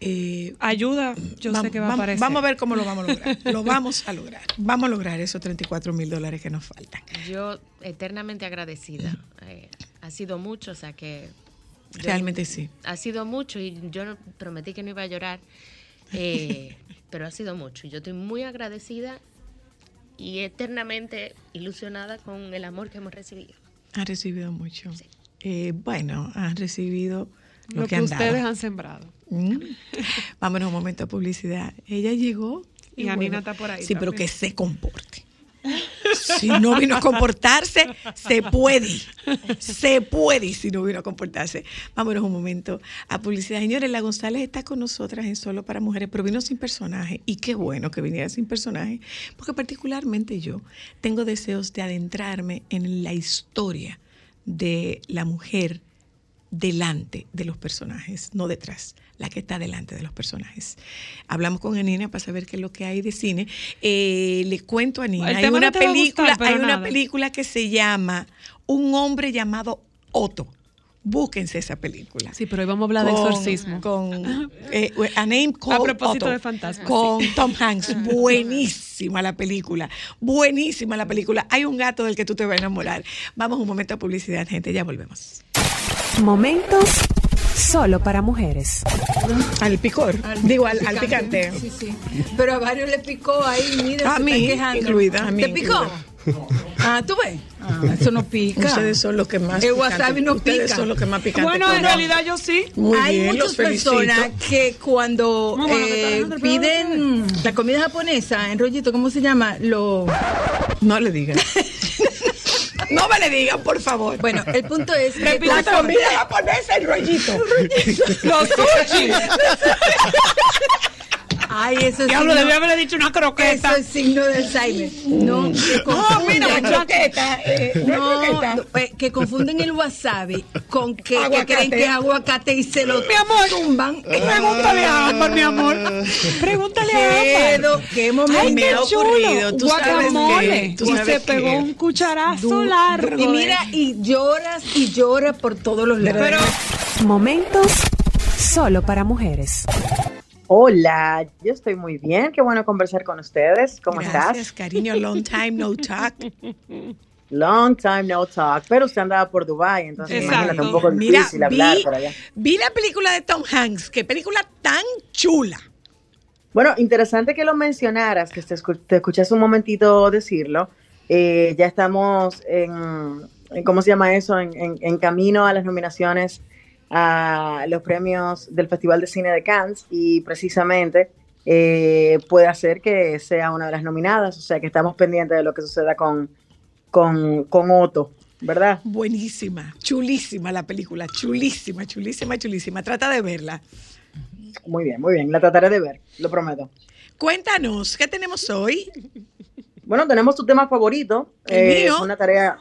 Speaker 1: Eh,
Speaker 2: Ayuda, yo
Speaker 1: vamos,
Speaker 2: sé que va a
Speaker 1: vamos-
Speaker 2: aparecer.
Speaker 1: Vamos a ver cómo lo vamos a lograr. lo vamos a lograr. Vamos a lograr esos 34 mil dólares que nos faltan.
Speaker 7: yo eternamente agradecida. Eh, ha sido mucho, o sea que... yo-
Speaker 1: Realmente sí.
Speaker 7: Ha sido mucho y yo prometí que no iba a llorar, eh, pero ha sido mucho. Yo estoy muy agradecida y eternamente ilusionada con el amor que hemos recibido.
Speaker 1: Han recibido mucho. Eh, bueno, han recibido lo,
Speaker 2: lo
Speaker 1: que,
Speaker 2: ustedes
Speaker 1: dado.
Speaker 2: han sembrado.
Speaker 1: Mm. Vámonos un momento a publicidad. Ella llegó.
Speaker 2: Y Anina está por ahí
Speaker 1: Sí, pero que se comporte. Si no vino a comportarse, se puede. Se puede si no vino a comportarse. Vámonos un momento a publicidad. Señores, la González está con nosotras en Solo para Mujeres, pero vino sin personaje. Y qué bueno que viniera sin personaje, porque particularmente yo tengo deseos de adentrarme en la historia de la mujer delante de los personajes, no detrás, la que está delante de los personajes. Hablamos con Anina para saber qué es lo que hay de cine. Eh, le cuento a Nina,
Speaker 2: El
Speaker 1: hay una
Speaker 2: no
Speaker 1: película,
Speaker 2: gustar,
Speaker 1: hay una
Speaker 2: nada.
Speaker 1: película que se llama Un hombre llamado Otto. Búsquense esa película.
Speaker 2: Sí, pero hoy vamos a hablar de exorcismo.
Speaker 1: Con eh, A Name Called
Speaker 2: A propósito
Speaker 1: Otto,
Speaker 2: de fantasmas.
Speaker 1: Con Tom Hanks. Buenísima la película. Buenísima la película. Hay un gato del que tú te vas a enamorar. Vamos un momento a publicidad, gente. Ya volvemos.
Speaker 8: Momentos solo para mujeres.
Speaker 1: Al picor. Digo, al, al picante.
Speaker 9: Sí, sí. Pero a varios le picó ahí, mira,
Speaker 1: A mí, incluida, a mí
Speaker 9: ¿Te picó? Ah, ¿tú ves? Ah, eso no pica.
Speaker 1: Ustedes son los que más
Speaker 9: El wasabi no
Speaker 1: Ustedes
Speaker 9: pica.
Speaker 1: son los que más picantes
Speaker 2: Bueno, en realidad yo sí.
Speaker 1: Muy
Speaker 9: Hay
Speaker 1: bien,
Speaker 9: muchas personas que cuando
Speaker 2: Mamá, ¿me está
Speaker 9: eh, piden la comida japonesa en rollito, ¿cómo se llama? Lo
Speaker 1: No le digan. no me le digan, por favor.
Speaker 9: bueno, el punto es que
Speaker 1: la comida japonesa, el rollito.
Speaker 2: Los sushi.
Speaker 9: Ay, eso es
Speaker 2: Diablo,
Speaker 9: signo-
Speaker 2: debí haberle dicho una croqueta.
Speaker 9: Eso es signo de Alzheimer. No, que confunden-
Speaker 1: mira, una croqueta, eh,
Speaker 9: No,
Speaker 1: croqueta.
Speaker 9: no, eh, que confunden el wasabi con que, creen que es aguacate y se lo
Speaker 2: Mi amor,
Speaker 9: tumban.
Speaker 2: Pregúntale a Ámbar, mi amor. Pregúntale a Ámbar.
Speaker 9: Qué momento.
Speaker 2: Ay,
Speaker 1: me
Speaker 2: qué chulo.
Speaker 1: tú sabes
Speaker 2: Guacamole.
Speaker 1: que- tú
Speaker 2: y se pegó un cucharazo
Speaker 1: Du-
Speaker 2: largo.
Speaker 9: Y mira, y lloras y lloras por todos los lados.
Speaker 2: Pero
Speaker 8: Momentos solo para mujeres.
Speaker 10: Hola, yo estoy muy bien. Qué bueno conversar con ustedes. ¿Cómo
Speaker 1: Gracias,
Speaker 10: estás?
Speaker 1: cariño. Long time no talk.
Speaker 10: Long time no talk. Pero usted andaba por Dubai, entonces
Speaker 2: Exacto.
Speaker 10: imagínate un poco
Speaker 1: Mira,
Speaker 10: difícil hablar
Speaker 1: vi,
Speaker 10: por allá.
Speaker 1: vi la película de Tom Hanks. Qué película tan chula.
Speaker 10: Bueno, interesante que lo mencionaras, que te, escu- te escuché hace un momentito decirlo. Eh, ya estamos en, en- ¿cómo se llama eso? En, en- en camino a las nominaciones a los premios del Festival de Cine de Cannes y precisamente eh, puede hacer que sea una de las nominadas, o sea que estamos pendientes de lo que suceda con, con, con Otto, ¿verdad?
Speaker 1: Buenísima, chulísima la película, chulísima, chulísima, chulísima. Trata de verla.
Speaker 10: Muy bien, muy bien, la trataré de ver, lo prometo.
Speaker 1: Cuéntanos, ¿qué tenemos hoy?
Speaker 10: Bueno, tenemos tu tema favorito.
Speaker 1: El
Speaker 10: eh,
Speaker 1: mío.
Speaker 10: es una tarea,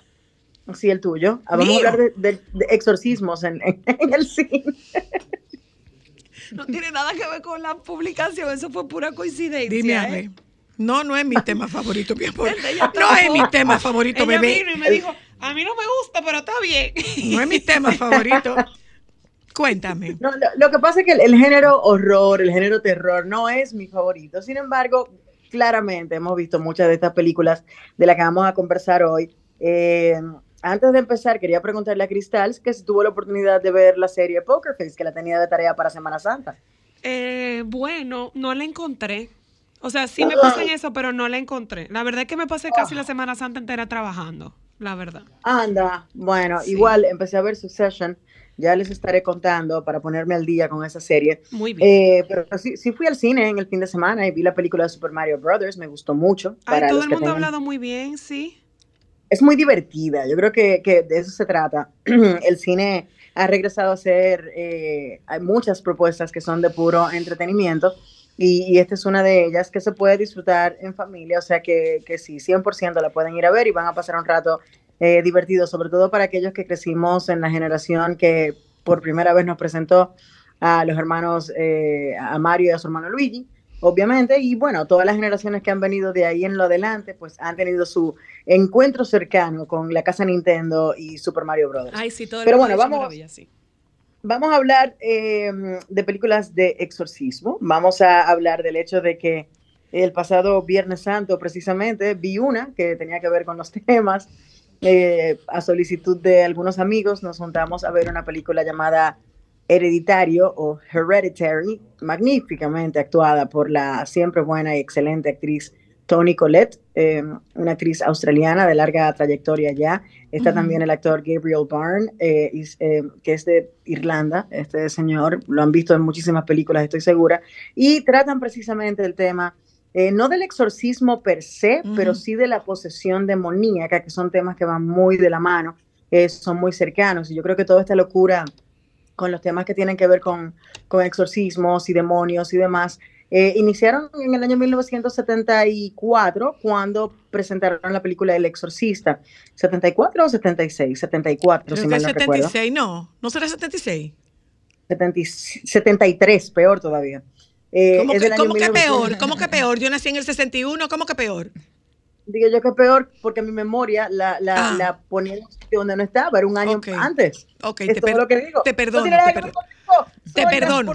Speaker 10: sí, el tuyo. Ah, Vamos a hablar de, de- de exorcismos en, en- en el cine.
Speaker 2: No tiene nada que ver con la publicación, eso fue pura coincidencia.
Speaker 1: Dime,
Speaker 2: ¿eh?
Speaker 1: a ver. No, no es mi tema favorito, mi amor.
Speaker 2: Ella
Speaker 1: No es mi tema favorito,
Speaker 2: Ella
Speaker 1: bebé.
Speaker 2: vino y me dijo, a mí no me gusta, pero está bien.
Speaker 1: No es mi tema favorito. Cuéntame.
Speaker 10: No, lo, lo que pasa es que el, el género horror, el género terror, no es mi favorito. Sin embargo, claramente hemos visto muchas de estas películas de las que vamos a conversar hoy. Eh, antes de empezar, quería preguntarle a Cristal que si tuvo la oportunidad de ver la serie Poker Face, que la tenía de tarea para Semana Santa.
Speaker 2: Eh, bueno, no la encontré. O sea, sí me pasa en eso, pero no la encontré. La verdad es que me pasé casi la Semana Santa entera trabajando, la verdad.
Speaker 10: Anda, bueno,
Speaker 2: Sí.
Speaker 10: igual empecé a ver Succession, ya les estaré contando para ponerme al día con esa serie.
Speaker 2: Muy bien.
Speaker 10: Eh, pero sí, sí fui al cine en el fin de semana y vi la película de Super Mario Brothers, me gustó mucho.
Speaker 2: Ay,
Speaker 10: para
Speaker 2: todo el mundo ha hablado muy bien, sí.
Speaker 10: Es muy divertida, yo creo que, de eso se trata. el cine ha regresado a hacer, eh, hay muchas propuestas que son de puro entretenimiento y, y esta es una de ellas que se puede disfrutar en familia, o sea que, que sí, 100% la pueden ir a ver y van a pasar un rato eh, divertido, sobre todo para aquellos que crecimos en la generación que por primera vez nos presentó a los hermanos, eh, a Mario y a su hermano Luigi, obviamente, y bueno, todas las generaciones que han venido de ahí en lo adelante, pues han tenido su encuentro cercano con la casa Nintendo y Super Mario Bros.
Speaker 2: Ay, sí, todo
Speaker 10: Pero bueno, vamos-
Speaker 2: sí.
Speaker 10: Vamos a hablar eh, de películas de exorcismo. Vamos a hablar del hecho de que el pasado Viernes Santo, precisamente, vi una que tenía que ver con los temas. Eh, a solicitud de algunos amigos, nos juntamos a ver una película llamada Hereditario o Hereditary, magníficamente actuada por la siempre buena y excelente actriz Toni Collette, eh, una actriz australiana de larga trayectoria ya. Está también el actor Gabriel Byrne, eh, is- eh, que es de Irlanda, este señor, lo han visto en muchísimas películas, estoy segura, y tratan precisamente el tema, eh, no del exorcismo per se, pero sí de la posesión demoníaca, que son temas que van muy de la mano, eh, son muy cercanos, y yo creo que toda esta locura con los temas que tienen que ver con, con exorcismos y demonios y demás, eh, iniciaron en el año 1974 cuando presentaron la película El Exorcista. ¿74 o 76? 74,
Speaker 1: Creo
Speaker 10: si
Speaker 1: que
Speaker 10: mal no recuerdo.
Speaker 1: 76, no. ¿No será 76?
Speaker 10: 70 y- 73, peor todavía. Eh,
Speaker 1: ¿Cómo, que, cómo que
Speaker 10: 1900.
Speaker 1: peor? ¿Cómo que peor? Yo nací en el 61, ¿cómo que peor?
Speaker 10: Digo yo que peor porque mi memoria la, la,
Speaker 1: Ah.
Speaker 10: la ponía donde no estaba, era un año antes.
Speaker 1: Ok,
Speaker 10: es
Speaker 1: te, per-
Speaker 10: lo que digo.
Speaker 1: te
Speaker 10: No
Speaker 1: perdono, te perdono. Te perdono.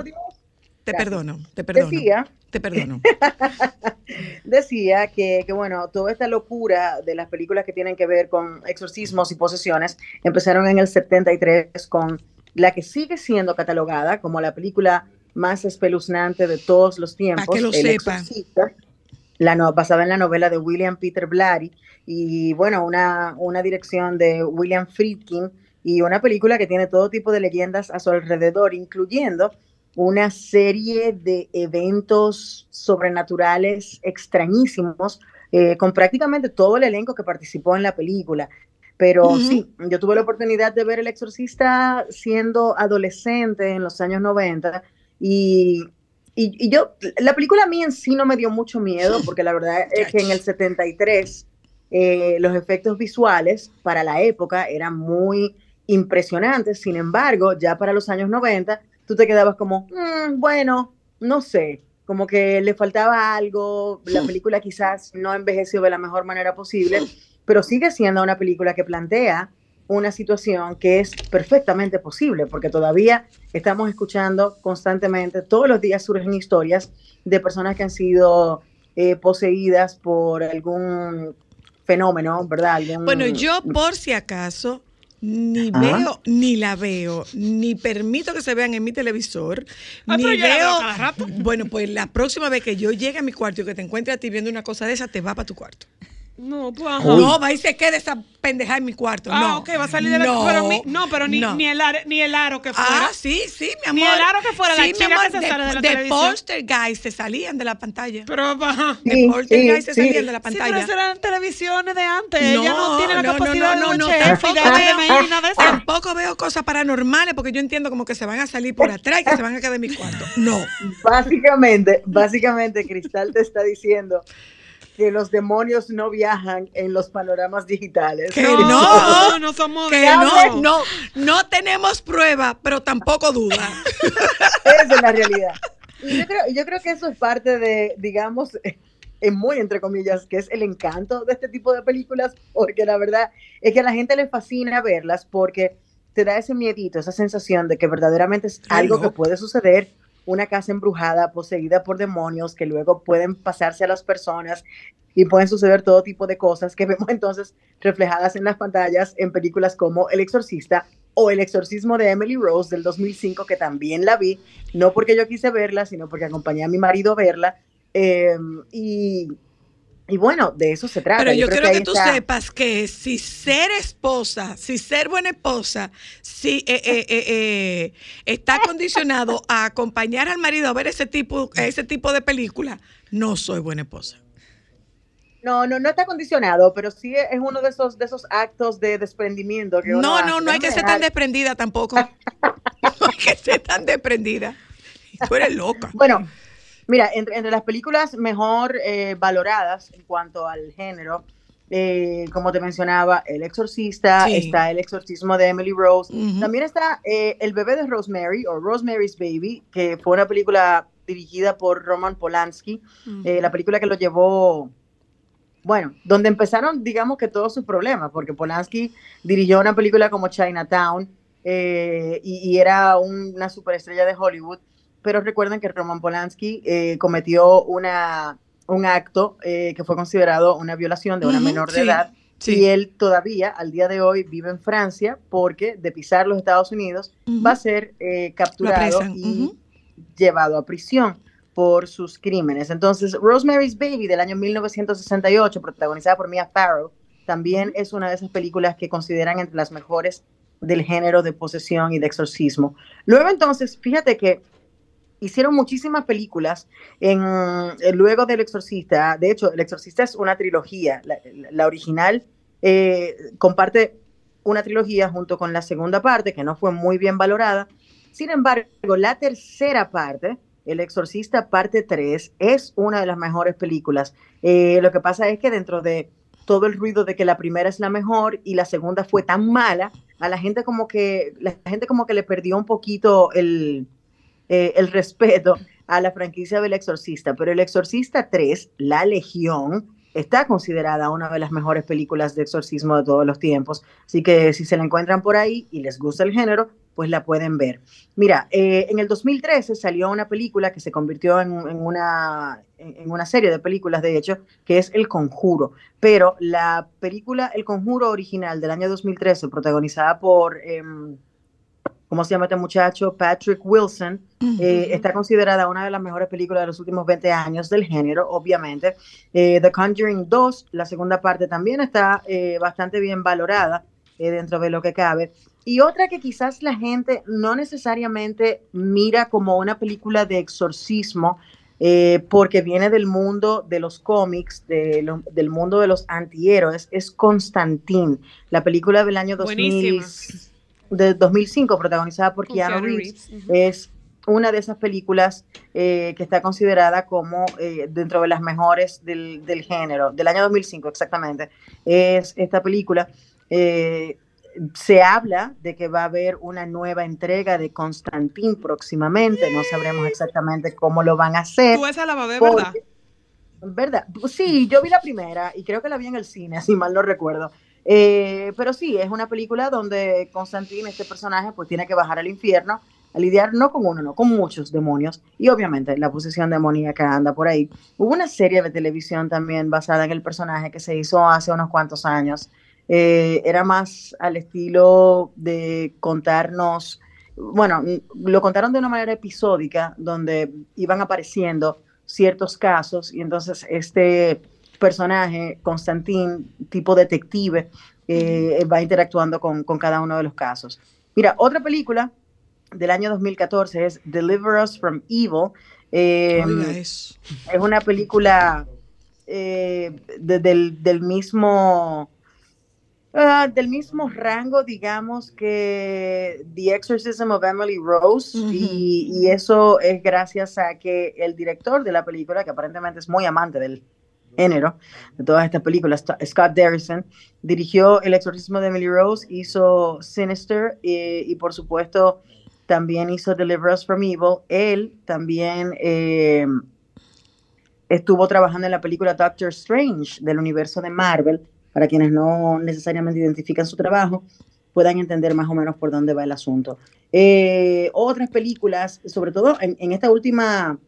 Speaker 1: Te perdono, te perdono.
Speaker 10: Decía,
Speaker 1: Te perdono.
Speaker 10: decía que, que, bueno, toda esta locura de las películas que tienen que ver con exorcismos y posesiones empezaron en el 73 con la que sigue siendo catalogada como la película más espeluznante de todos los tiempos,
Speaker 1: que lo
Speaker 10: El
Speaker 1: sepa.
Speaker 10: Exorcista, la no- basada en la novela de William Peter Blatty y bueno, una, una dirección de William Friedkin y una película que tiene todo tipo de leyendas a su alrededor, incluyendo una serie de eventos sobrenaturales extrañísimos eh, con prácticamente todo el elenco que participó en la película. Pero sí, yo tuve la oportunidad de ver El Exorcista siendo adolescente en los años 90 y, y, y yo, la película a mí en sí no me dio mucho miedo porque la verdad es que en el 73 eh, los efectos visuales para la época eran muy impresionantes, sin embargo, ya para los años 90 tú te quedabas como, "Mm, bueno, no sé, como que le faltaba algo, la película quizás no envejeció de la mejor manera posible, pero sigue siendo una película que plantea una situación que es perfectamente posible, porque todavía estamos escuchando constantemente, todos los días surgen historias de personas que han sido eh, poseídas por algún fenómeno, ¿verdad? Algún-
Speaker 1: Bueno, yo por si acaso ni
Speaker 10: Ajá.
Speaker 1: veo, ni la veo, ni permito que se vean en mi televisor,
Speaker 2: Ay,
Speaker 1: ni
Speaker 2: pero yo la veo
Speaker 1: veo.
Speaker 2: cada rato.
Speaker 1: Bueno, pues la próxima vez que yo llegue a mi cuarto y que te encuentre a ti viendo una cosa de esa, te va para tu cuarto.
Speaker 2: No, pues ajá.
Speaker 1: No, va y se quede esa pendeja en mi cuarto.
Speaker 2: Ah,
Speaker 1: no.
Speaker 2: ok, va a salir de la.
Speaker 1: no,
Speaker 2: pero mi- no, pero ni,
Speaker 1: no.
Speaker 2: Ni, el aro, ni el aro que fuera.
Speaker 1: Ah, sí, sí, mi amor.
Speaker 2: Ni el aro que fuera, la
Speaker 1: Sí, mi
Speaker 2: chica
Speaker 1: amor,
Speaker 2: que se
Speaker 1: de,
Speaker 2: sale de la
Speaker 1: de
Speaker 2: televisión.
Speaker 1: poster guys se salían de la pantalla.
Speaker 2: Pero, ajá.
Speaker 1: de poster
Speaker 10: sí,
Speaker 1: guys se
Speaker 10: sí.
Speaker 1: salían de la
Speaker 2: Sí, pero
Speaker 1: pantalla.
Speaker 2: esas eran televisiones de antes. Ella no tiene la
Speaker 1: no, no,
Speaker 2: capacidad
Speaker 1: no,
Speaker 2: de
Speaker 1: no,
Speaker 2: un
Speaker 1: no,
Speaker 2: y de
Speaker 1: tampoco veo-
Speaker 2: nada de eso.
Speaker 1: Tampoco veo cosas paranormales porque yo entiendo como que se van a salir por atrás y que se van a quedar en mi cuarto. No.
Speaker 10: Básicamente, básicamente Cristal te está diciendo que los demonios no viajan en los panoramas digitales.
Speaker 1: Que
Speaker 2: No,
Speaker 1: no,
Speaker 2: no, somos
Speaker 1: que no, no, no tenemos prueba, pero tampoco duda.
Speaker 10: Esa es la realidad. Y yo creo, yo creo que eso es parte de, digamos, en muy entre comillas, que es el encanto de este tipo de películas, porque la verdad es que a la gente le fascina verlas porque te da ese miedito, esa sensación de que verdaderamente es algo que puede suceder, una casa embrujada, poseída por demonios, que luego pueden pasarse a las personas y pueden suceder todo tipo de cosas que vemos entonces reflejadas en las pantallas en películas como El Exorcista o El Exorcismo de Emily Rose del 2005, que también la vi, no porque yo quise verla, sino porque acompañé a mi marido a verla. eh, y, y bueno, de eso se trata.
Speaker 1: Pero yo,
Speaker 10: creo
Speaker 1: quiero que,
Speaker 10: ahí
Speaker 1: tú
Speaker 10: está-
Speaker 1: sepas que si ser esposa, si ser buena esposa, si eh, eh, eh, eh, está condicionado a acompañar al marido a ver ese tipo, ese tipo de película, no soy buena esposa.
Speaker 10: No, no, no está condicionado, pero sí es uno de esos, de esos actos de desprendimiento que
Speaker 1: No,
Speaker 10: hace.
Speaker 1: no, no hay que ser tan desprendida tampoco. No hay que ser tan desprendida. Tú eres loca.
Speaker 10: Bueno, mira, entre, entre las películas mejor eh, valoradas en cuanto al género, eh, como te mencionaba, El Exorcista,
Speaker 1: Sí.
Speaker 10: está El Exorcismo de Emily Rose, también está eh, El bebé de Rosemary o Rosemary's Baby, que fue una película dirigida por Roman Polanski, la película que lo llevó, bueno, donde empezaron, digamos que todos sus problemas, porque Polanski dirigió una película como Chinatown eh, y, y era un- una superestrella de Hollywood, pero recuerden que Roman Polanski eh, cometió una, un acto eh, que fue considerado una violación de una menor de
Speaker 1: sí,
Speaker 10: edad.
Speaker 1: sí.
Speaker 10: Y él todavía, al día de hoy, vive en Francia porque de pisar los Estados Unidos va a ser eh, capturado y llevado a prisión por sus crímenes. Entonces, Rosemary's Baby del año 1968, protagonizada por Mia Farrow, también es una de esas películas que consideran entre las mejores del género de posesión y de exorcismo. Luego entonces, fíjate que hicieron muchísimas películas en, eh, luego del Exorcista. De hecho, El Exorcista es una trilogía. La, original eh, comparte una trilogía junto con la segunda parte, que no fue muy bien valorada. Sin embargo, la tercera parte, El Exorcista parte 3, es una de las mejores películas. Eh, lo que pasa es que dentro de todo el ruido de que la primera es la mejor y la segunda fue tan mala, a la gente como que, la gente como que le perdió un poquito el, eh, el respeto a la franquicia del Exorcista, pero El Exorcista 3, La Legión, está considerada una de las mejores películas de exorcismo de todos los tiempos. Así que si se la encuentran por ahí y les gusta el género, pues la pueden ver. Mira, eh, en el 2013 salió una película que se convirtió en, una, en una serie de películas, de hecho, que es El Conjuro. Pero la película El Conjuro original del año 2013, protagonizada por... em, ¿Cómo se llama este muchacho? Patrick Wilson. eh, está considerada una de las mejores películas de los últimos 20 años del género, obviamente. Eh, The Conjuring 2, la segunda parte, también está eh, bastante bien valorada eh, dentro de lo que cabe. Y otra que quizás la gente no necesariamente mira como una película de exorcismo, eh, porque viene del mundo de los cómics, de lo- del mundo de los antihéroes, es Constantine, la película del año 2000,
Speaker 2: Buenísima.
Speaker 10: De 2005, protagonizada por Keanu
Speaker 2: Keanu
Speaker 10: Reeves. Es una de esas películas eh, que está considerada como eh, dentro de las mejores del, del género, del año 2005 exactamente. Es esta película. eh, se habla de que va a haber una nueva entrega de Constantine próximamente. No sabremos exactamente cómo lo van a hacer.
Speaker 2: Tú esa la vas a ver,
Speaker 10: porque-
Speaker 2: ¿verdad?
Speaker 10: ¿Verdad? Sí, yo vi la primera y creo que la vi en el cine, si mal no recuerdo. Eh, pero sí, es una película donde Constantine, este personaje, pues tiene que bajar al infierno a lidiar no con uno, no, con muchos demonios. Y obviamente la posesión demoníaca anda por ahí. Hubo una serie de televisión también basada en el personaje que se hizo hace unos cuantos años. Eh, era más al estilo de contarnos, bueno, lo contaron de una manera episódica, donde iban apareciendo ciertos casos y entonces este personaje, Constantín, tipo detective, eh, va interactuando con, con cada uno de los casos. Mira, otra película del año 2014 es Deliver Us from Evil. Eh,
Speaker 1: eso.
Speaker 10: es una película eh, de- del, del mismo ah, del mismo rango, digamos, que The Exorcism of Emily Rose, y, y eso es gracias a que el director de la película, que aparentemente es muy amante del género de todas estas películas, Scott Derrickson, dirigió El exorcismo de Emily Rose, hizo Sinister y por supuesto también hizo Deliver Us from Evil. Él también eh, estuvo trabajando en la película Doctor Strange del universo de Marvel, para quienes no necesariamente identifican su trabajo, puedan entender más o menos por dónde va el asunto. Eh, otras películas, sobre todo en, en esta última,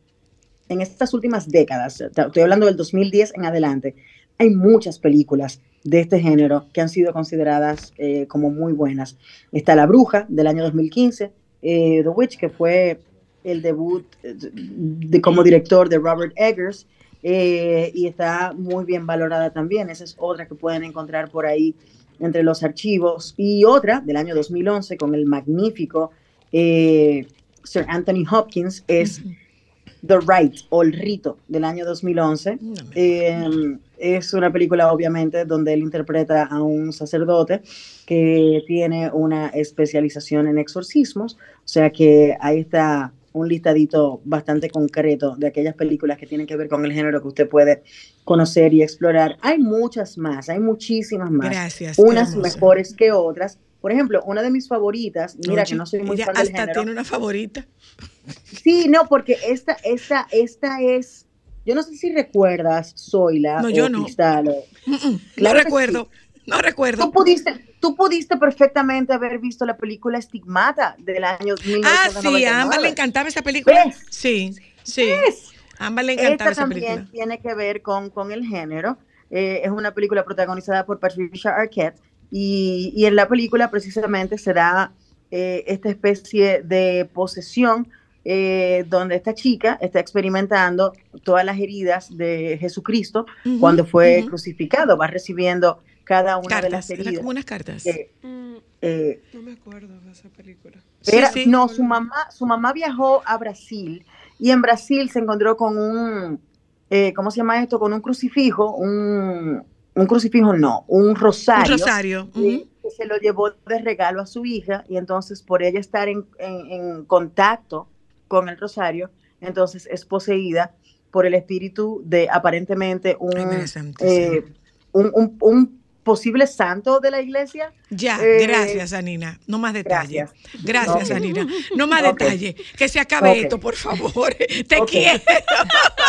Speaker 10: en estas últimas décadas, estoy hablando del 2010 en adelante, hay muchas películas de este género que han sido consideradas eh, como muy buenas. Está La Bruja del año 2015, eh, The Witch, que fue el debut eh, de, como director de Robert Eggers, eh, y está muy bien valorada también. Esa es otra que pueden encontrar por ahí entre los archivos. Y otra del año 2011 con el magnífico eh, Sir Anthony Hopkins es The Rite o El Rito del año 2011. Eh, es una película obviamente donde él interpreta a un sacerdote que tiene una especialización en exorcismos, o sea que ahí está un listadito bastante concreto de aquellas películas que tienen que ver con el género que usted puede conocer y explorar. Hay muchas más, hay muchísimas más.
Speaker 1: Gracias,
Speaker 10: Unas
Speaker 1: hermosa.
Speaker 10: mejores que otras. Por ejemplo, una de mis favoritas, mira que no soy muy fan del
Speaker 1: hasta
Speaker 10: género.
Speaker 1: tiene una favorita.
Speaker 10: Sí, no, porque esta, esta, esta es, yo no sé si recuerdas, Zoila
Speaker 1: No,
Speaker 10: o
Speaker 1: yo no.
Speaker 10: Cristal, o-
Speaker 1: No
Speaker 10: Claro que
Speaker 1: recuerdo, no recuerdo.
Speaker 10: Tú pudiste, tú pudiste perfectamente haber visto la película Estigmata del año
Speaker 1: Ah,
Speaker 10: 1999.
Speaker 1: sí, a Ámbar le encantaba esa película.
Speaker 10: ¿Ves?
Speaker 1: Sí, sí.
Speaker 10: ¿Ves?
Speaker 1: A Ámbar le encantaba
Speaker 10: Esta
Speaker 1: esa
Speaker 10: también
Speaker 1: película.
Speaker 10: tiene que ver con, con el género. Eh, es una película protagonizada por Patricia Arquette y, y en la película precisamente se da eh, esta especie de posesión eh, donde esta chica está experimentando todas las heridas de Jesucristo
Speaker 1: Ujú,
Speaker 10: cuando fue
Speaker 1: ujú.
Speaker 10: crucificado. Va recibiendo cada una de las
Speaker 1: Cartas,
Speaker 10: heridas.
Speaker 1: como unas cartas.
Speaker 10: Eh, eh,
Speaker 2: No me acuerdo de esa película.
Speaker 10: era-
Speaker 1: Sí, sí.
Speaker 10: No, su mamá, su mamá viajó a Brasil y en Brasil se encontró con un, eh, ¿cómo se llama esto? Con un crucifijo, un, un crucifijo no, un rosario.
Speaker 1: Un rosario.
Speaker 10: que se lo llevó de regalo a su hija y entonces por ella estar en, en- en contacto con el rosario, entonces es poseída por el espíritu de aparentemente un,
Speaker 1: Ay,
Speaker 10: eh, un, un- un posible santo de la iglesia.
Speaker 1: Ya,
Speaker 10: Eh,
Speaker 1: gracias, Anina. No más detalles.
Speaker 10: gracias.
Speaker 1: Gracias,
Speaker 10: Ok.
Speaker 1: Anina. No más
Speaker 10: Ok.
Speaker 1: detalles. Que se acabe
Speaker 10: Ok.
Speaker 1: esto, por favor. Te quiero.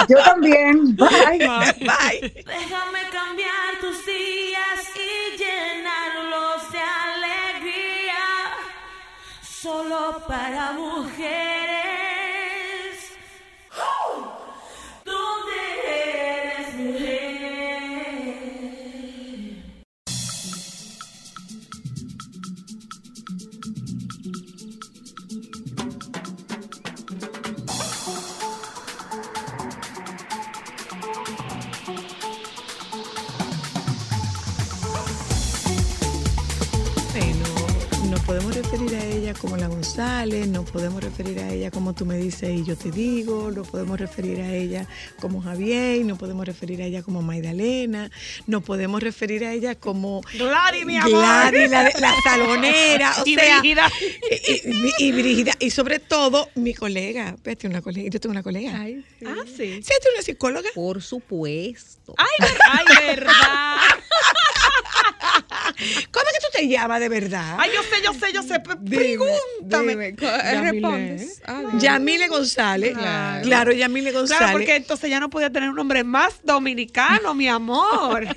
Speaker 10: Yo también. Bye.
Speaker 1: Bye.
Speaker 6: Déjame cambiar tus días y llenarlos de alegría. Solo para mujeres.
Speaker 1: González, nos podemos referir a ella como tú me dices y yo te digo, nos podemos referir a ella como Javier, nos podemos referir a ella como Magdalena, nos podemos referir a ella como
Speaker 2: Gladys, mi amor.
Speaker 1: Gladys, la, la salonera, o
Speaker 2: Y
Speaker 1: sea,
Speaker 2: Brígida.
Speaker 1: Y, y- y Brígida, y sobre todo mi colega, espérate, una colega, yo tengo una colega.
Speaker 2: Ah, sí.
Speaker 1: ¿Sí, tú eres una psicóloga?
Speaker 11: Por supuesto.
Speaker 2: Ay, ver- ay, verdad.
Speaker 1: ¿Cómo es que tú te llamas de verdad?
Speaker 2: Ay, yo sé, yo sé, yo sé.
Speaker 11: Dime,
Speaker 2: Pregúntame.
Speaker 11: dime. ¿Respondes? Ah, dime.
Speaker 1: Yamile González.
Speaker 11: Claro.
Speaker 1: Claro, Yamile González.
Speaker 2: Claro, porque entonces ya no podía tener un nombre más dominicano, mi amor.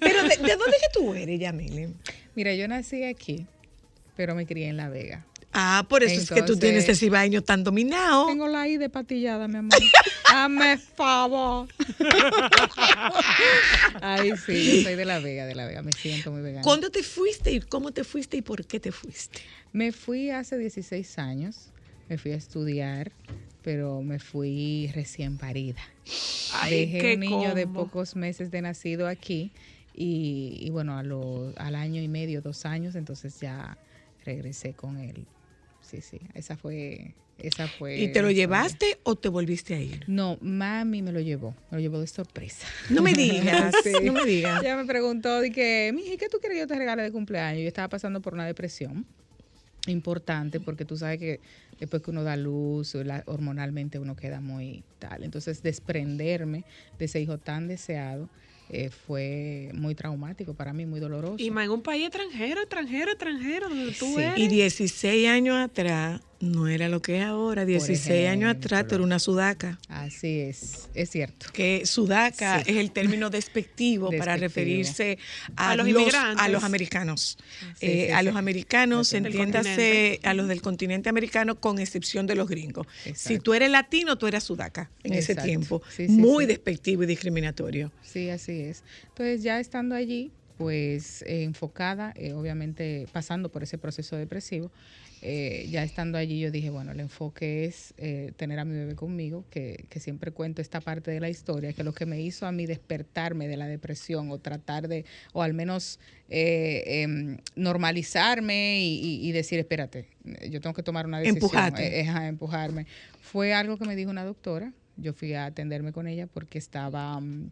Speaker 1: Pero ¿de, de dónde es que tú eres, Yamile?
Speaker 11: Mira, yo nací aquí, pero me crié en La Vega.
Speaker 1: Ah, por eso es que tú tienes ese baño tan dominado.
Speaker 9: Tengo la I de patillada, mi amor. Dame favor. Ay, sí, yo soy de La Vega, de La Vega. Me siento muy vegana.
Speaker 1: ¿Cuándo te fuiste y cómo te fuiste y por qué te fuiste?
Speaker 9: Me fui hace 16 años. Me fui a estudiar, pero me fui recién parida.
Speaker 2: Ay,
Speaker 9: Dejé un niño de pocos meses de nacido aquí y, y bueno, a lo- al año y medio, dos años, entonces ya regresé con él. Sí, sí, esa fue... Esa fue
Speaker 1: ¿Y te lo
Speaker 9: historia.
Speaker 1: llevaste o te volviste a ir?
Speaker 9: No, mami me lo llevó, me lo llevó de sorpresa.
Speaker 1: No me digas,
Speaker 9: Sí.
Speaker 1: no me digas.
Speaker 9: Ella me preguntó, de que, mija, ¿qué tú quieres que yo te regale de cumpleaños? Yo estaba pasando por una depresión importante porque tú sabes que después que uno da luz, la- hormonalmente uno queda muy tal. Entonces, desprenderme de ese hijo tan deseado eh, fue muy traumático para mí, muy doloroso.
Speaker 2: Y más en un país extranjero, extranjero, extranjero, donde tú
Speaker 9: Sí.
Speaker 2: eres.
Speaker 1: Y 16 años atrás no era lo que es ahora. 16 años atrás tú eras una sudaca.
Speaker 9: Así es, es cierto.
Speaker 1: Que sudaca
Speaker 9: Sí.
Speaker 1: es el término despectivo, para referirse a,
Speaker 2: A los
Speaker 1: los,
Speaker 2: inmigrantes.
Speaker 1: a los americanos.
Speaker 9: Sí,
Speaker 1: Eh,
Speaker 9: sí,
Speaker 1: a
Speaker 9: sí.
Speaker 1: los americanos, entiéndase a los del continente americano, con excepción de los gringos. Si tú eres latino, tú eras sudaca en ese tiempo.
Speaker 9: Sí, sí,
Speaker 1: Muy
Speaker 9: sí.
Speaker 1: despectivo y discriminatorio.
Speaker 9: Sí, así es. Entonces, ya estando allí, pues eh, enfocada, eh, obviamente pasando por ese proceso depresivo, eh, ya estando allí yo dije, bueno, el enfoque es eh, tener a mi bebé conmigo, que, que siempre cuento esta parte de la historia, que lo que me hizo a mí despertarme de la depresión o tratar de, o al menos eh, em, normalizarme y, y- y decir, espérate, yo tengo que tomar una decisión,
Speaker 1: Empujarte.
Speaker 9: eh, empujarme, fue algo que me dijo una doctora, yo fui a atenderme con ella porque estaba... mm,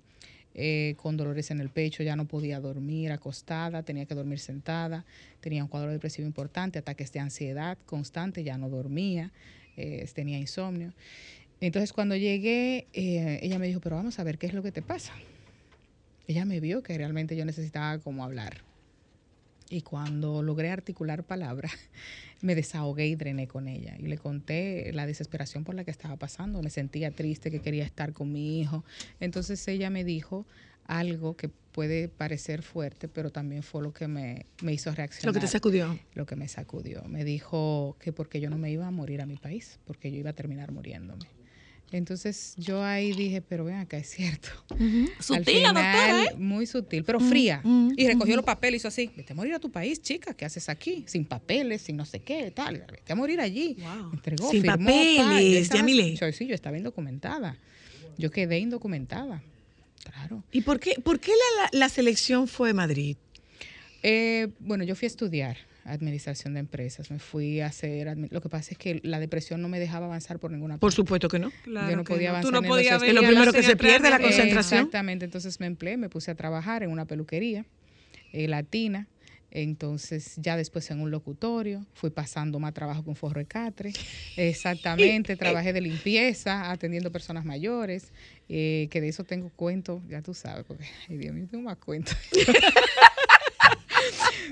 Speaker 9: eh, con dolores en el pecho, ya no podía dormir acostada, tenía que dormir sentada, tenía un cuadro depresivo importante, ataques de ansiedad constante, ya no dormía, eh, tenía insomnio. Entonces cuando llegué, eh, ella me dijo, pero vamos a ver qué es lo que te pasa. Ella me vio que realmente yo necesitaba como hablar. Y cuando logré articular palabras, me desahogué y drené con ella. Y le conté la desesperación por la que estaba pasando. Me sentía triste, que quería estar con mi hijo. Entonces ella me dijo algo que puede parecer fuerte, pero también fue lo que me, me hizo reaccionar.
Speaker 1: Lo que te sacudió.
Speaker 9: Lo que me sacudió. Me dijo que porque yo no me iba a morir a mi país, porque yo iba a terminar muriéndome. Entonces yo ahí dije, pero ven acá, es cierto.
Speaker 2: Sutil la doctora, ¿eh?
Speaker 9: Muy sutil, pero
Speaker 1: Mm,
Speaker 9: fría.
Speaker 1: mm,
Speaker 9: y recogió
Speaker 1: ujú.
Speaker 9: los papeles y hizo así, vete a morir a tu país, chica, ¿qué haces aquí? Sin papeles, sin no sé qué, tal. Vete a morir allí. Entregó,
Speaker 1: Sin
Speaker 9: firmó,
Speaker 1: papeles,
Speaker 9: estaba-
Speaker 1: Yamile.
Speaker 9: yo- sí, yo estaba indocumentada. Yo quedé indocumentada. Claro.
Speaker 1: ¿Y por qué, por qué la, la- la selección fue Madrid?
Speaker 9: Eh, bueno, yo fui a estudiar administración de empresas. Me fui a hacer. Lo que pasa es que la depresión no me dejaba avanzar por ninguna
Speaker 1: Por supuesto que no.
Speaker 9: yo no podía
Speaker 2: no.
Speaker 9: avanzar.
Speaker 2: Tú no
Speaker 9: en los
Speaker 2: podías.
Speaker 1: Es lo primero que se pierde, la concentración.
Speaker 9: Exactamente, entonces me empleé, me puse a trabajar en una peluquería eh, latina. Entonces, ya después en un locutorio, fui pasando más trabajo con forro de catre. Exactamente, trabajé de limpieza, atendiendo personas mayores, eh, que de eso tengo cuento, ya tú sabes, porque, ay Dios mío, tengo más cuentos.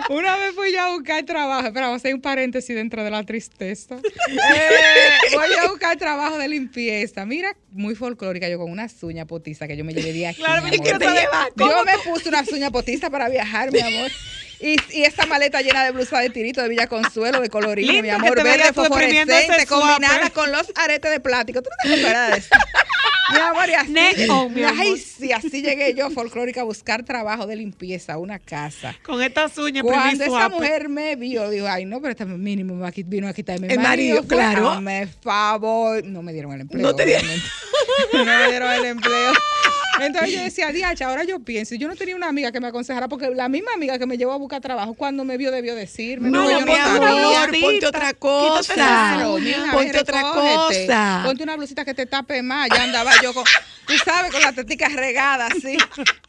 Speaker 9: Una vez fui yo a buscar trabajo, espera, vamos a hacer un paréntesis dentro de la tristeza. Eh, voy a buscar trabajo de limpieza. Mira, muy folclórica, yo con unas uñas potizas que yo me llevé de aquí.
Speaker 2: Claro,
Speaker 9: mi
Speaker 2: ¿y qué
Speaker 9: amor.
Speaker 2: te llevaste?
Speaker 9: Yo me puse unas uñas potizas para viajar, mi amor. Y, y esa maleta llena de blusa de tirito de Villa Consuelo, de colorín, mi amor, verde fosforescente, combinada con los aretes de plástico. ¿Tú no te acuerdas de eso? Mi amor, y así,
Speaker 2: Neco, mi
Speaker 9: Ay,
Speaker 2: amor.
Speaker 9: sí, así llegué yo, folclórica, a buscar trabajo de limpieza, una casa.
Speaker 2: Con estas uñas,
Speaker 9: Cuando esa mujer me vio, dijo, ay, no, pero este mínimo me va a quit- vino a quitarme
Speaker 1: El marido,
Speaker 9: Fue,
Speaker 1: claro.
Speaker 9: Hazme favor. No me dieron el empleo.
Speaker 1: No te dieron.
Speaker 9: no me dieron el empleo. Entonces yo decía, diacha, ahora yo pienso, yo no tenía una amiga que me aconsejara, porque la misma amiga que me llevó a buscar trabajo, cuando me vio debió decirme.
Speaker 1: No,
Speaker 9: yo
Speaker 1: mi amor, ponte otra cosa.
Speaker 9: Claro, mija,
Speaker 1: ponte
Speaker 9: ven,
Speaker 1: otra
Speaker 9: recógete.
Speaker 1: cosa.
Speaker 9: Ponte una blusita que te tape más. Ya andaba yo con, tú sabes, con las teticas regadas, así.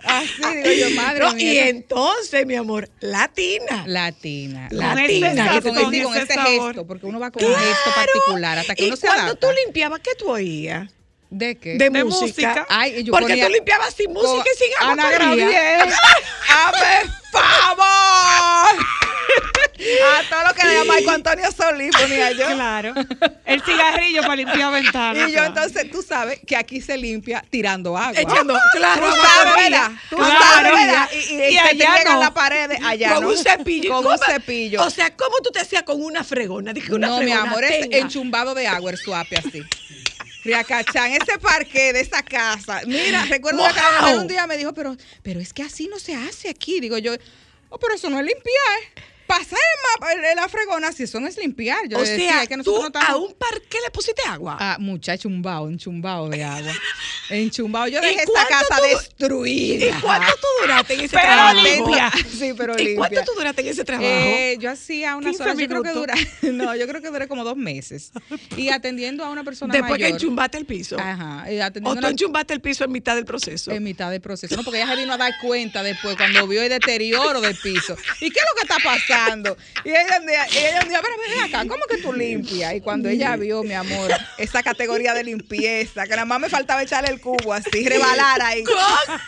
Speaker 9: Así, digo yo, madre
Speaker 1: No,
Speaker 9: mía.
Speaker 1: y entonces, mi amor, latina.
Speaker 9: Latina.
Speaker 1: Latina. Que
Speaker 9: Con, con, sí, con
Speaker 2: ese
Speaker 9: este
Speaker 2: sabor.
Speaker 9: gesto, porque uno va con un gesto particular hasta que
Speaker 1: y
Speaker 9: uno se
Speaker 1: cuando
Speaker 9: adapta.
Speaker 1: tú limpiabas, ¿qué tú oías?
Speaker 9: ¿De qué?
Speaker 1: De,
Speaker 2: De
Speaker 1: música.
Speaker 2: música.
Speaker 9: Ay, yo
Speaker 1: Porque
Speaker 9: ponía-
Speaker 1: tú limpiabas sin música y sin agua.
Speaker 9: Ana. Gabriel. ¡Hazme favor! A todo lo que le llama Marco Antonio Solís ponía yo.
Speaker 2: Claro. El cigarrillo para limpiar ventanas.
Speaker 9: Y yo entonces, tú sabes que aquí se limpia tirando agua.
Speaker 1: Echando, claro,
Speaker 9: Tú
Speaker 1: agua
Speaker 9: sabes. Tú
Speaker 1: Claro.
Speaker 9: sabes, ¿verdad? Y, y,
Speaker 1: Y
Speaker 9: y se te
Speaker 1: allá
Speaker 9: llegan
Speaker 1: no.
Speaker 9: las paredes allá,
Speaker 1: con
Speaker 9: ¿no?
Speaker 1: un cepillo.
Speaker 9: Con
Speaker 1: ¿Cómo?
Speaker 9: un cepillo.
Speaker 1: O sea, ¿cómo tú te hacías con una fregona? Dije, una
Speaker 9: no, mi amor, es
Speaker 1: tenga.
Speaker 9: enchumbado de agua el suape así. Riacachán, ese parque de esa casa. Mira, recuerdo que la mujer un día me dijo, pero, pero es que así no se hace aquí. Digo yo, oh, pero eso no es limpiar. Pasar el mapa, la fregona, si eso no es limpiar. Yo
Speaker 1: O
Speaker 9: decía,
Speaker 1: sea,
Speaker 9: que
Speaker 1: tú
Speaker 9: nosotros no estamos-
Speaker 1: a un parque le pusiste agua.
Speaker 9: Ah, muchacho, chumbao, enchumbado de agua. Enchumbado. Yo
Speaker 1: ¿Y
Speaker 9: dejé
Speaker 1: cuánto
Speaker 9: casa
Speaker 1: tú-
Speaker 9: destruida.
Speaker 1: ¿Y cuánto tú duraste en ese
Speaker 9: Pero
Speaker 1: trabajo?
Speaker 9: limpia. Sí, pero
Speaker 1: ¿Y
Speaker 9: limpia.
Speaker 1: cuánto tú duraste en ese trabajo?
Speaker 9: Eh, yo hacía unas
Speaker 1: 15
Speaker 9: horas, yo creo que dura,
Speaker 1: minutos.
Speaker 9: no, yo creo que duré como dos meses. Y atendiendo a una persona
Speaker 1: Después que
Speaker 9: mayor.
Speaker 1: enchumbaste el piso.
Speaker 9: Ajá. y atendiendo
Speaker 1: O tú enchumbaste el piso en mitad del proceso.
Speaker 9: en mitad del proceso. No, porque ella se vino a dar cuenta después cuando vio el deterioro del piso. ¿Y qué es lo que está pasando? Y ella un día, y ella un día, pero ven acá, ¿cómo que tú limpias? Y cuando ella vio, mi amor, esa categoría de limpieza, que nada más me faltaba echarle el cubo así, rebalar ahí.
Speaker 1: Con,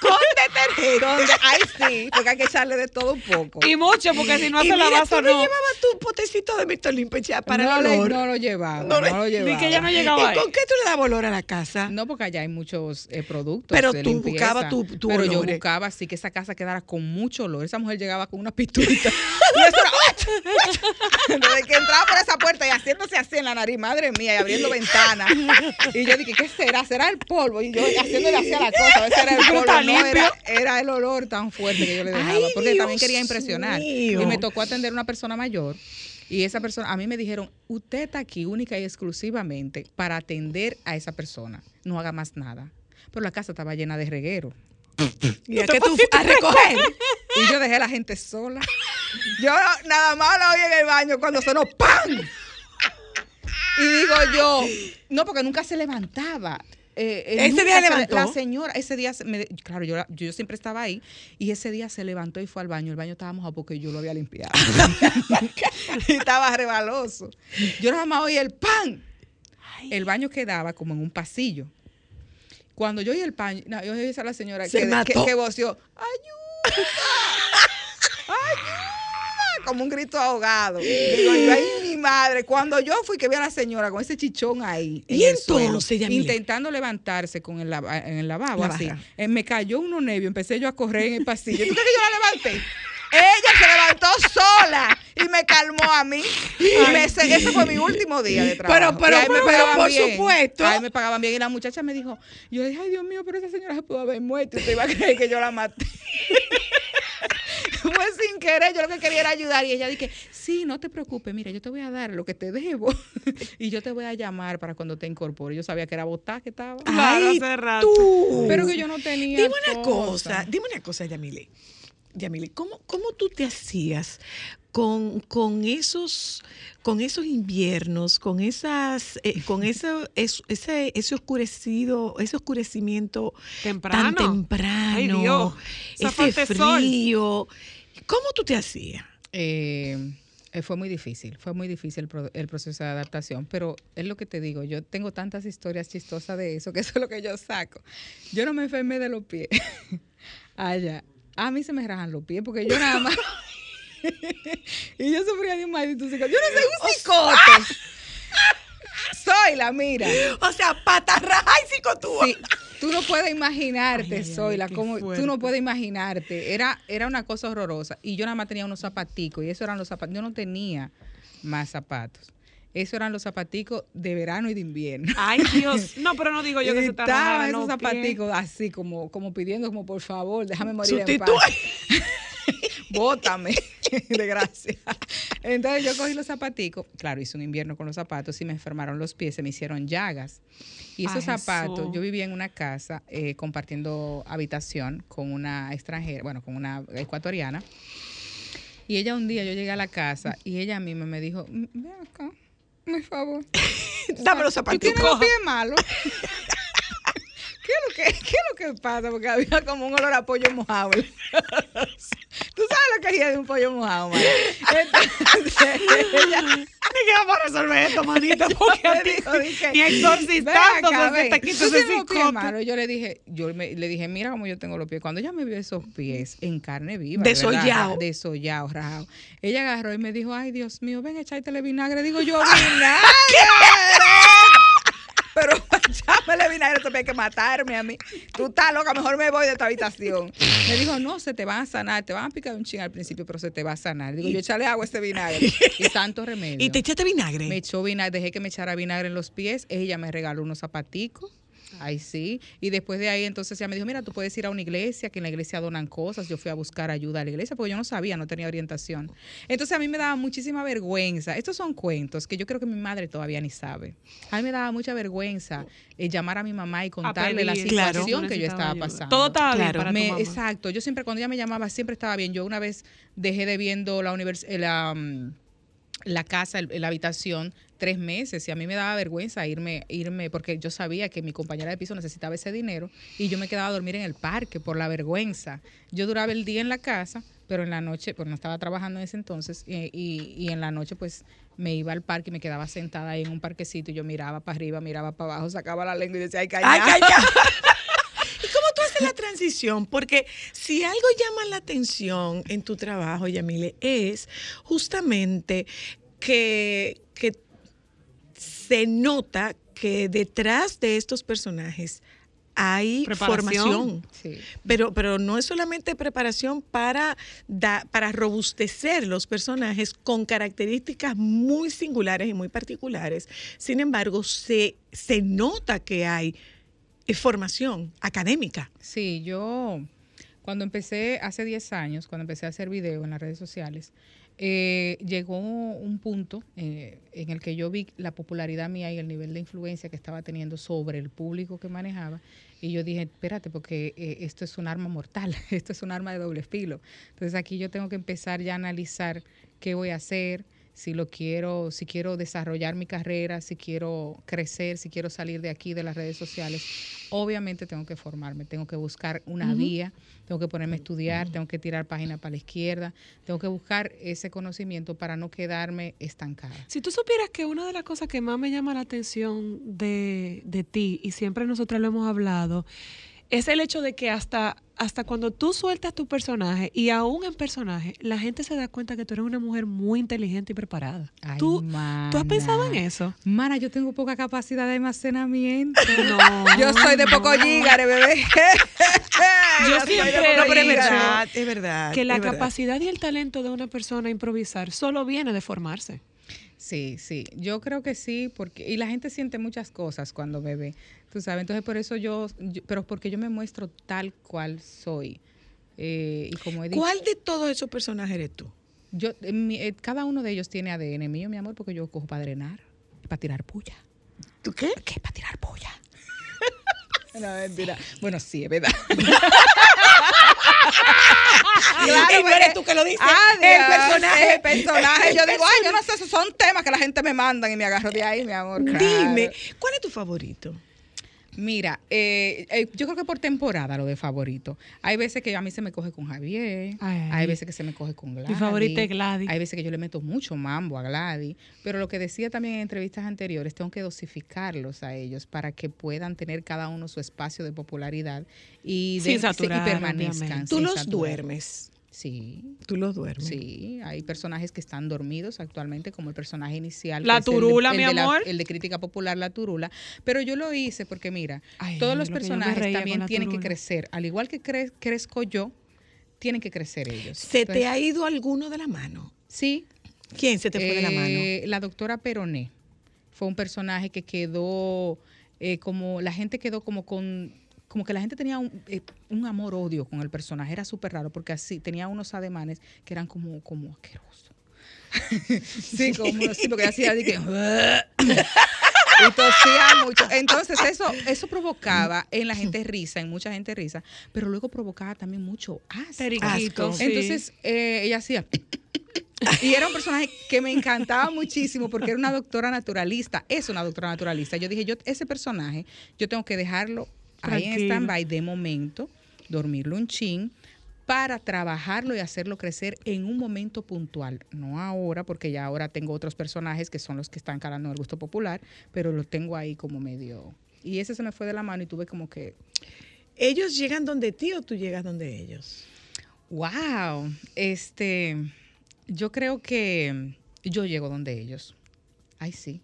Speaker 1: con detergente.
Speaker 9: Ahí sí, porque hay que echarle de todo un poco.
Speaker 2: Y mucho, porque si no hace la
Speaker 1: tú no
Speaker 2: no.
Speaker 1: llevabas tu potecito de Mr. Limpia ya para
Speaker 9: no,
Speaker 1: el
Speaker 9: le-
Speaker 1: olor.
Speaker 9: no lo llevaba,
Speaker 1: No
Speaker 9: no, lo llevaba.
Speaker 2: Ni que ella no llegaba
Speaker 1: ¿Y
Speaker 2: ahí.
Speaker 1: con qué tú le dabas olor a la casa?
Speaker 9: No, porque allá hay muchos eh, productos.
Speaker 1: Pero
Speaker 9: de
Speaker 1: tú
Speaker 9: limpieza.
Speaker 1: buscabas tu- tu
Speaker 9: Pero yo buscaba así que esa casa quedara con mucho olor. Esa mujer llegaba con una pistolita. y eso era. Desde que entraba por esa puerta y haciéndose así en la nariz, madre mía, y abriendo ventanas. Y yo dije, ¿qué será? ¿Será el polvo? Y yo haciéndole así a la cosa, a ver si era el polvo. No, era, era el olor tan fuerte que yo le dejaba. Porque también quería impresionar.
Speaker 1: mío.
Speaker 9: Y me tocó atender a una persona mayor. Y esa persona, a mí me dijeron, usted está aquí única y exclusivamente para atender a esa persona. No haga más nada. Pero la casa estaba llena de reguero.
Speaker 1: ¿Y a qué tú a recoger?
Speaker 9: Y yo dejé a la gente sola. Yo nada más la oí en el baño cuando sonó ¡pam! Y digo yo, no, porque nunca se levantaba. Eh, eh,
Speaker 1: ¿Ese día
Speaker 9: se-
Speaker 1: levantó?
Speaker 9: La señora, ese día, me- claro, yo, yo siempre estaba ahí y ese día se levantó y fue al baño. El baño estaba mojado porque yo lo había limpiado. y estaba rebaloso. Yo nada más oí el pan. El baño quedaba como en un pasillo. Cuando yo oí el baño, no, yo oí a la señora
Speaker 1: Se
Speaker 9: que, que,
Speaker 1: mató.
Speaker 9: que voció, ¡ayuda! ¡ayuda! Como un grito ahogado. Digo, yo, ay, mi madre. Cuando yo fui que vi a la señora con ese chichón ahí. en
Speaker 1: ¿Y
Speaker 9: el suelo,
Speaker 1: entonces,
Speaker 9: intentando levantarse con el, lava- en el lavabo,
Speaker 1: La
Speaker 9: así. eh, me cayó unos nervios, empecé yo a correr en el pasillo. ¿Tú crees que yo la levanté? Ella se levantó sola y me calmó a mí. Y me, ese fue mi último día de trabajo.
Speaker 1: pero-
Speaker 9: Y ahí me
Speaker 1: pero, por
Speaker 9: bien.
Speaker 1: supuesto.
Speaker 9: Ahí me pagaban bien. Y la muchacha me dijo, yo le dije, ay Dios mío, pero esa señora se pudo haber muerto. Usted iba a creer que yo la maté. Fue sin querer, yo lo que quería era ayudar. Y ella dije, sí, no te preocupes, mira, yo te voy a dar lo que te debo. y yo te voy a llamar para cuando te incorpores. Yo sabía que era botar que estaba.
Speaker 2: Claro,
Speaker 1: Ay,
Speaker 2: hace rato.
Speaker 1: tú.
Speaker 9: Pero que yo no tenía.
Speaker 1: Dime una
Speaker 9: cosa.
Speaker 1: cosa, dime una cosa, Yamile. Yamile, ¿cómo, cómo tú te hacías con, con esos con esos inviernos, con esas, eh, con eso, eso- ese, ese oscurecido, ese oscurecimiento
Speaker 2: Temprano.
Speaker 1: tan temprano,
Speaker 2: Ay, Dios. Esa
Speaker 1: ese frío. ¿Cómo tú te hacías?
Speaker 9: Eh, eh, fue muy difícil, fue muy difícil el proceso de adaptación, pero es lo que te digo, yo tengo tantas historias chistosas de eso, que eso es lo que yo saco. Yo no me enfermé de los pies. Allá. A mí se me rajan los pies porque yo nada más... y yo sufría de un maldito psicótico. Yo no soy un psicote. Soy la mira.
Speaker 1: O sea, patarraja y psicotúa.
Speaker 9: Sí, tú no puedes imaginarte,
Speaker 2: Ay,
Speaker 9: Zoila, como tú no puedes imaginarte. Era, era una cosa horrorosa. Y yo nada más tenía unos zapaticos, y eso eran los zapatos. Yo no tenía más zapatos. Eso eran los zapaticos de verano y de invierno.
Speaker 2: Ay, Dios. No, pero no digo yo que se
Speaker 9: Estaban esos
Speaker 2: no,
Speaker 9: zapaticos así, como, como pidiendo, como por favor, déjame morir en paz. Bótame, de gracia. Entonces yo cogí los zapaticos, claro, hice un invierno con los zapatos y me enfermaron los pies, se me hicieron llagas. Y esos
Speaker 2: Ay,
Speaker 9: zapatos, yo vivía en una casa eh, compartiendo habitación con una extranjera, bueno, con una ecuatoriana. Y ella un día, yo llegué a la casa y ella misma me dijo, "Mm, ven acá, por favor.
Speaker 1: Dame los
Speaker 9: ¿Tú tienes los pies malos? ¿Qué es, lo que, ¿Qué es lo que pasa? Porque había como un olor a pollo mojado. ¿Tú sabes lo que es de un pollo mojado, Mara? Entonces, ella-
Speaker 1: Me
Speaker 2: que vamos a resolver esto, manita, porque a ti
Speaker 9: dije,
Speaker 2: ni exorcistando
Speaker 9: "Ven acá,
Speaker 2: se te quita ese
Speaker 9: tienes los pies
Speaker 2: cicote.
Speaker 9: malos". Yo le dije, yo me- le dije, mira cómo yo tengo los pies. Cuando ella me vio esos pies en carne viva,
Speaker 1: Desollado.
Speaker 9: desollado, rajado. Ella agarró y me dijo, ay Dios mío, ven, echártele vinagre. Digo yo, vinagre. Pero echámele vinagre, eso hay que matarme a mí. Tú estás loca, mejor me voy de esta habitación. Me dijo, no, se te van a sanar, te van a picar un ching al principio, pero se te va a sanar. Digo, yo échale agua a este vinagre. Y santo remedio.
Speaker 1: ¿Y te echaste vinagre?
Speaker 9: Me echó vinagre, dejé que me echara vinagre en los pies. Ella me regaló unos zapaticos. Ahí sí. Y después de ahí, entonces ella me dijo, mira, tú puedes ir a una iglesia, que en la iglesia donan cosas. Yo fui a buscar ayuda a la iglesia porque yo no sabía, no tenía orientación. Entonces a mí me daba muchísima vergüenza. Estos son cuentos que yo creo que mi madre todavía ni sabe. A mí me daba mucha vergüenza eh, llamar a mi mamá y contarle la situación
Speaker 2: Claro.
Speaker 9: que yo estaba pasando.
Speaker 2: Todo estaba bien
Speaker 9: Claro.
Speaker 2: para tu
Speaker 9: Me-
Speaker 2: mamá.
Speaker 9: Exacto. Yo siempre, cuando ella me llamaba, siempre estaba bien. Yo una vez dejé de viendo la universidad, la, casa, el- la habitación, tres meses y a mí me daba vergüenza irme, irme porque yo sabía que mi compañera de piso necesitaba ese dinero y yo me quedaba a dormir en el parque por la vergüenza. Yo duraba el día en la casa, pero en la noche, pues no estaba trabajando en ese entonces y, y- y en la noche pues me iba al parque y me quedaba sentada ahí en un parquecito y yo miraba para arriba, miraba para abajo, sacaba la lengua y decía, ay, calla.
Speaker 1: Ay, calla. ¿Y cómo tú haces la transición? Porque si algo llama la atención en tu trabajo, Yamile, es justamente que, que se nota que detrás de estos personajes hay formación.
Speaker 9: Sí.
Speaker 1: Pero, pero no es solamente preparación para, da- para robustecer los personajes con características muy singulares y muy particulares. Sin embargo, se, se nota que hay formación académica.
Speaker 9: Sí, yo cuando empecé hace 10 años, cuando empecé a hacer video en las redes sociales, eh, llegó un punto eh, en el que yo vi la popularidad mía y el nivel de influencia que estaba teniendo sobre el público que manejaba. Y yo dije, espérate, porque eh, esto es un arma mortal, esto es un arma de doble filo. Entonces aquí yo tengo que empezar ya a analizar qué voy a hacer, si lo quiero, si quiero desarrollar mi carrera, si quiero crecer, si quiero salir de aquí, de las redes sociales. Obviamente tengo que formarme, tengo que buscar una vía, tengo que ponerme a estudiar, tengo que tirar página para la izquierda, tengo que buscar ese conocimiento para no quedarme estancada.
Speaker 2: Si tú supieras que una de las cosas que más me llama la atención de, de ti, y siempre nosotros lo hemos hablado, es el hecho de que hasta, hasta cuando tú sueltas tu personaje, y aún en personaje, la gente se da cuenta que tú eres una mujer muy inteligente y preparada.
Speaker 9: Ay,
Speaker 2: ¿Tú, ¿Tú has pensado en eso?
Speaker 9: Mana, yo tengo poca capacidad de almacenamiento.
Speaker 2: No,
Speaker 9: yo soy de poco
Speaker 2: no.
Speaker 9: gigare, bebé.
Speaker 2: Yo
Speaker 9: soy de
Speaker 2: siempre
Speaker 9: poco
Speaker 1: No, pero es verdad, es verdad.
Speaker 2: que la
Speaker 1: verdad.
Speaker 2: capacidad y el talento de una persona a improvisar solo viene de formarse.
Speaker 9: Sí, sí, yo creo que sí, porque y la gente siente muchas cosas cuando me ve, tú sabes, entonces por eso yo, yo- pero porque yo me muestro tal cual soy. Eh, y como he dicho,
Speaker 1: ¿Cuál de todos esos personajes eres tú?
Speaker 9: yo, eh, mi- eh, cada uno de ellos tiene ADN mío, mi amor, porque yo cojo para drenar, para tirar puya.
Speaker 1: ¿Tú qué?
Speaker 9: ¿Qué? Para tirar puya. no, mentira. Bueno, sí, es verdad.
Speaker 1: Y no eres tú que lo dices.
Speaker 9: Ah,
Speaker 1: el personaje.
Speaker 9: El personaje. Yo digo, ay, yo no sé, esos son temas que la gente me mandan y me agarro de ahí, mi amor. claro.
Speaker 1: Dime, ¿cuál es tu favorito?
Speaker 9: Mira, eh, eh, yo creo que por temporada lo de favorito. Hay veces que a mí se me coge con Javier,
Speaker 2: Ay.
Speaker 9: hay veces que se me coge con Gladys.
Speaker 2: Mi favorita es Gladys.
Speaker 9: Hay veces que yo le meto mucho mambo a Gladys. Pero lo que decía también en entrevistas anteriores, tengo que dosificarlos a ellos para que puedan tener cada uno su espacio de popularidad y, de-
Speaker 2: Sin saturar,
Speaker 9: y permanezcan.
Speaker 1: Tú
Speaker 9: sin
Speaker 1: los
Speaker 9: saturar.
Speaker 1: duermes.
Speaker 9: Sí.
Speaker 1: Tú los duermes.
Speaker 9: Sí, hay personajes que están dormidos actualmente, como el personaje inicial.
Speaker 2: La
Speaker 9: el de-
Speaker 2: Turula,
Speaker 9: el
Speaker 2: mi
Speaker 9: la-
Speaker 2: amor.
Speaker 9: el de crítica popular, la Turula. Pero yo lo hice porque, mira,
Speaker 2: Ay,
Speaker 9: todos los personajes también tienen que crecer. Al igual que cre- crezco yo, tienen que crecer ellos.
Speaker 1: ¿Se te ha ido alguno de la mano?
Speaker 9: Sí.
Speaker 1: ¿Quién se te fue de la mano?
Speaker 9: Eh, La doctora Peroné fue un personaje que quedó eh, como, la gente quedó como con, como que la gente tenía un, eh, un amor-odio con el personaje, era súper raro porque así tenía unos ademanes que eran como, como asquerosos. sí, como así, porque hacía así que... y tosía mucho. Entonces eso, eso provocaba en la gente risa, en mucha gente risa, pero luego provocaba también mucho asco.
Speaker 2: Sí.
Speaker 9: Entonces eh, ella hacía... Y era un personaje que me encantaba muchísimo porque era una doctora naturalista. Es una doctora naturalista. Yo dije, yo ese personaje, yo tengo que dejarlo ahí en stand-by de momento, dormirlo un chin, para trabajarlo y hacerlo crecer en un momento puntual. No ahora, porque ya ahora tengo otros personajes que son los que están calando el gusto popular, pero lo tengo ahí como medio... Y ese se me fue de la mano y tuve como que...
Speaker 1: ¿Ellos llegan donde ti o tú llegas donde ellos?
Speaker 9: Wow, este, yo creo que yo llego donde ellos. Ay, sí,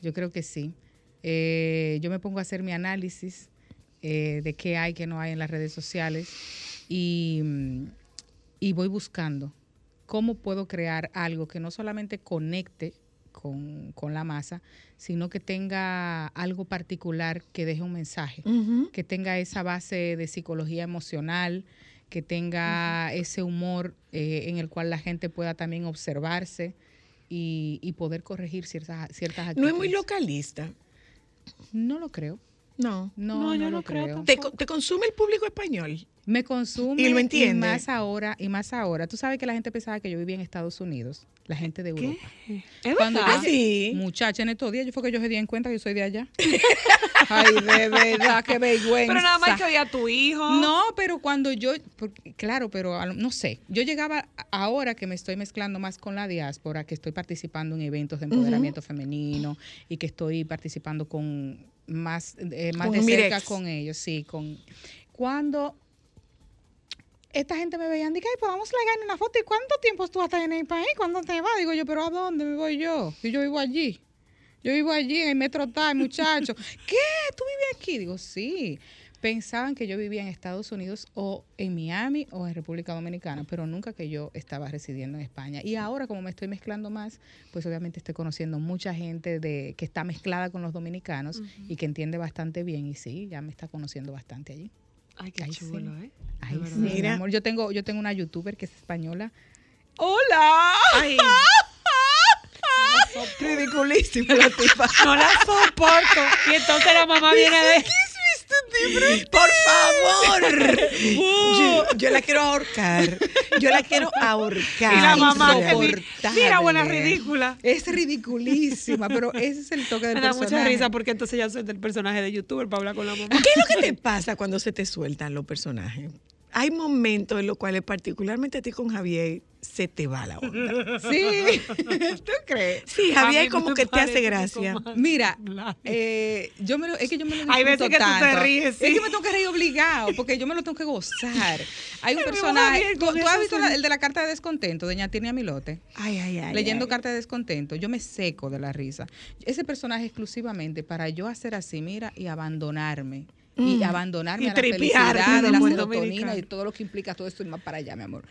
Speaker 9: yo creo que sí. Eh, yo me pongo a hacer mi análisis eh, de qué hay, qué no hay en las redes sociales y, mm, y voy buscando cómo puedo crear algo que no solamente conecte con, con la masa, sino que tenga algo particular que deje un mensaje, que tenga esa base de psicología emocional, que tenga ese humor eh, en el cual la gente pueda también observarse y, y poder corregir ciertas, ciertas
Speaker 1: No es muy localista.
Speaker 9: No lo creo.
Speaker 1: No.
Speaker 9: No, no, lo creo.
Speaker 1: ¿Te, co- te consume el público español?
Speaker 9: Me consume
Speaker 1: Y lo entiende.
Speaker 9: más ahora y más ahora. Tú sabes que la gente pensaba que yo vivía en Estados Unidos, la gente de Europa.
Speaker 2: ¿Es
Speaker 9: Cuando
Speaker 2: verdad?
Speaker 9: yo-
Speaker 1: Ah, sí.
Speaker 9: Muchacha, en estos días yo fue que yo se di en cuenta que yo soy de allá. Ay, de verdad, qué vergüenza.
Speaker 2: Pero nada más que oír a tu hijo.
Speaker 9: No, pero cuando yo, porque- claro, pero no sé, yo llegaba ahora que me estoy mezclando más con la diáspora, que estoy participando en eventos de empoderamiento femenino y que estoy participando con más, eh, más
Speaker 1: Con
Speaker 9: de cerca con ellos, sí, con cuando esta gente me veían, dije, ay, pues vamos a ligar una foto. ¿Y cuánto tiempo tú vas a estar en el país? ¿Cuándo te vas? Digo yo, pero ¿a dónde me voy yo? Y yo vivo allí. Yo vivo allí en el Metro Time, muchacho. ¿Qué? ¿Tú vives aquí? Digo, sí. Pensaban que yo vivía en Estados Unidos o en Miami o en República Dominicana, pero nunca que yo estaba residiendo en España. Y ahora, como me estoy mezclando más, pues obviamente estoy conociendo mucha gente de que está mezclada con los dominicanos y que entiende bastante bien. Y sí, ya me está conociendo bastante allí.
Speaker 2: Ay, qué
Speaker 9: Ay, sí.
Speaker 2: chulo, ¿eh?
Speaker 9: Ay, sí, mi
Speaker 1: Mira.
Speaker 9: amor. Yo tengo, yo tengo una youtuber que es española.
Speaker 2: ¡Hola!
Speaker 1: Ay. Ridiculísima la tipa.
Speaker 2: No la soporto. Y entonces la mamá viene de.
Speaker 1: Por favor. Yo, yo la quiero ahorcar. Yo la quiero ahorcar.
Speaker 2: Y la mamá que. Mira, buena ridícula.
Speaker 9: Es ridiculísima, pero ese es el toque del
Speaker 2: Me da
Speaker 9: personaje.
Speaker 2: mucha risa porque entonces ya soy del personaje de youtuber para hablar con la mamá.
Speaker 1: ¿Qué es lo que te pasa cuando se te sueltan los personajes? Hay momentos en los cuales, particularmente a ti con Javier, se te va la onda.
Speaker 9: Sí, ¿tú crees?
Speaker 1: Sí, Javier como que te hace gracia.
Speaker 9: Mira, eh, yo me lo, es que yo me lo
Speaker 2: Hay veces que tú te ríes, sí.
Speaker 9: Es que me tengo que reír obligado, porque yo me lo tengo que gozar. Hay un personaje. ¿Tú, has visto la- el de la carta de descontento, de Ñatinia Milote?
Speaker 1: Ay, ay, ay.
Speaker 9: leyendo
Speaker 1: ay.
Speaker 9: carta de descontento, yo me seco de la risa. Ese personaje exclusivamente para yo hacer así, mira, y abandonarme. Y
Speaker 1: Mm.
Speaker 9: abandonarme
Speaker 1: Y
Speaker 9: a la felicidad, de la serotonina
Speaker 1: dominicano.
Speaker 9: y todo lo que implica todo esto y más para allá, mi amor.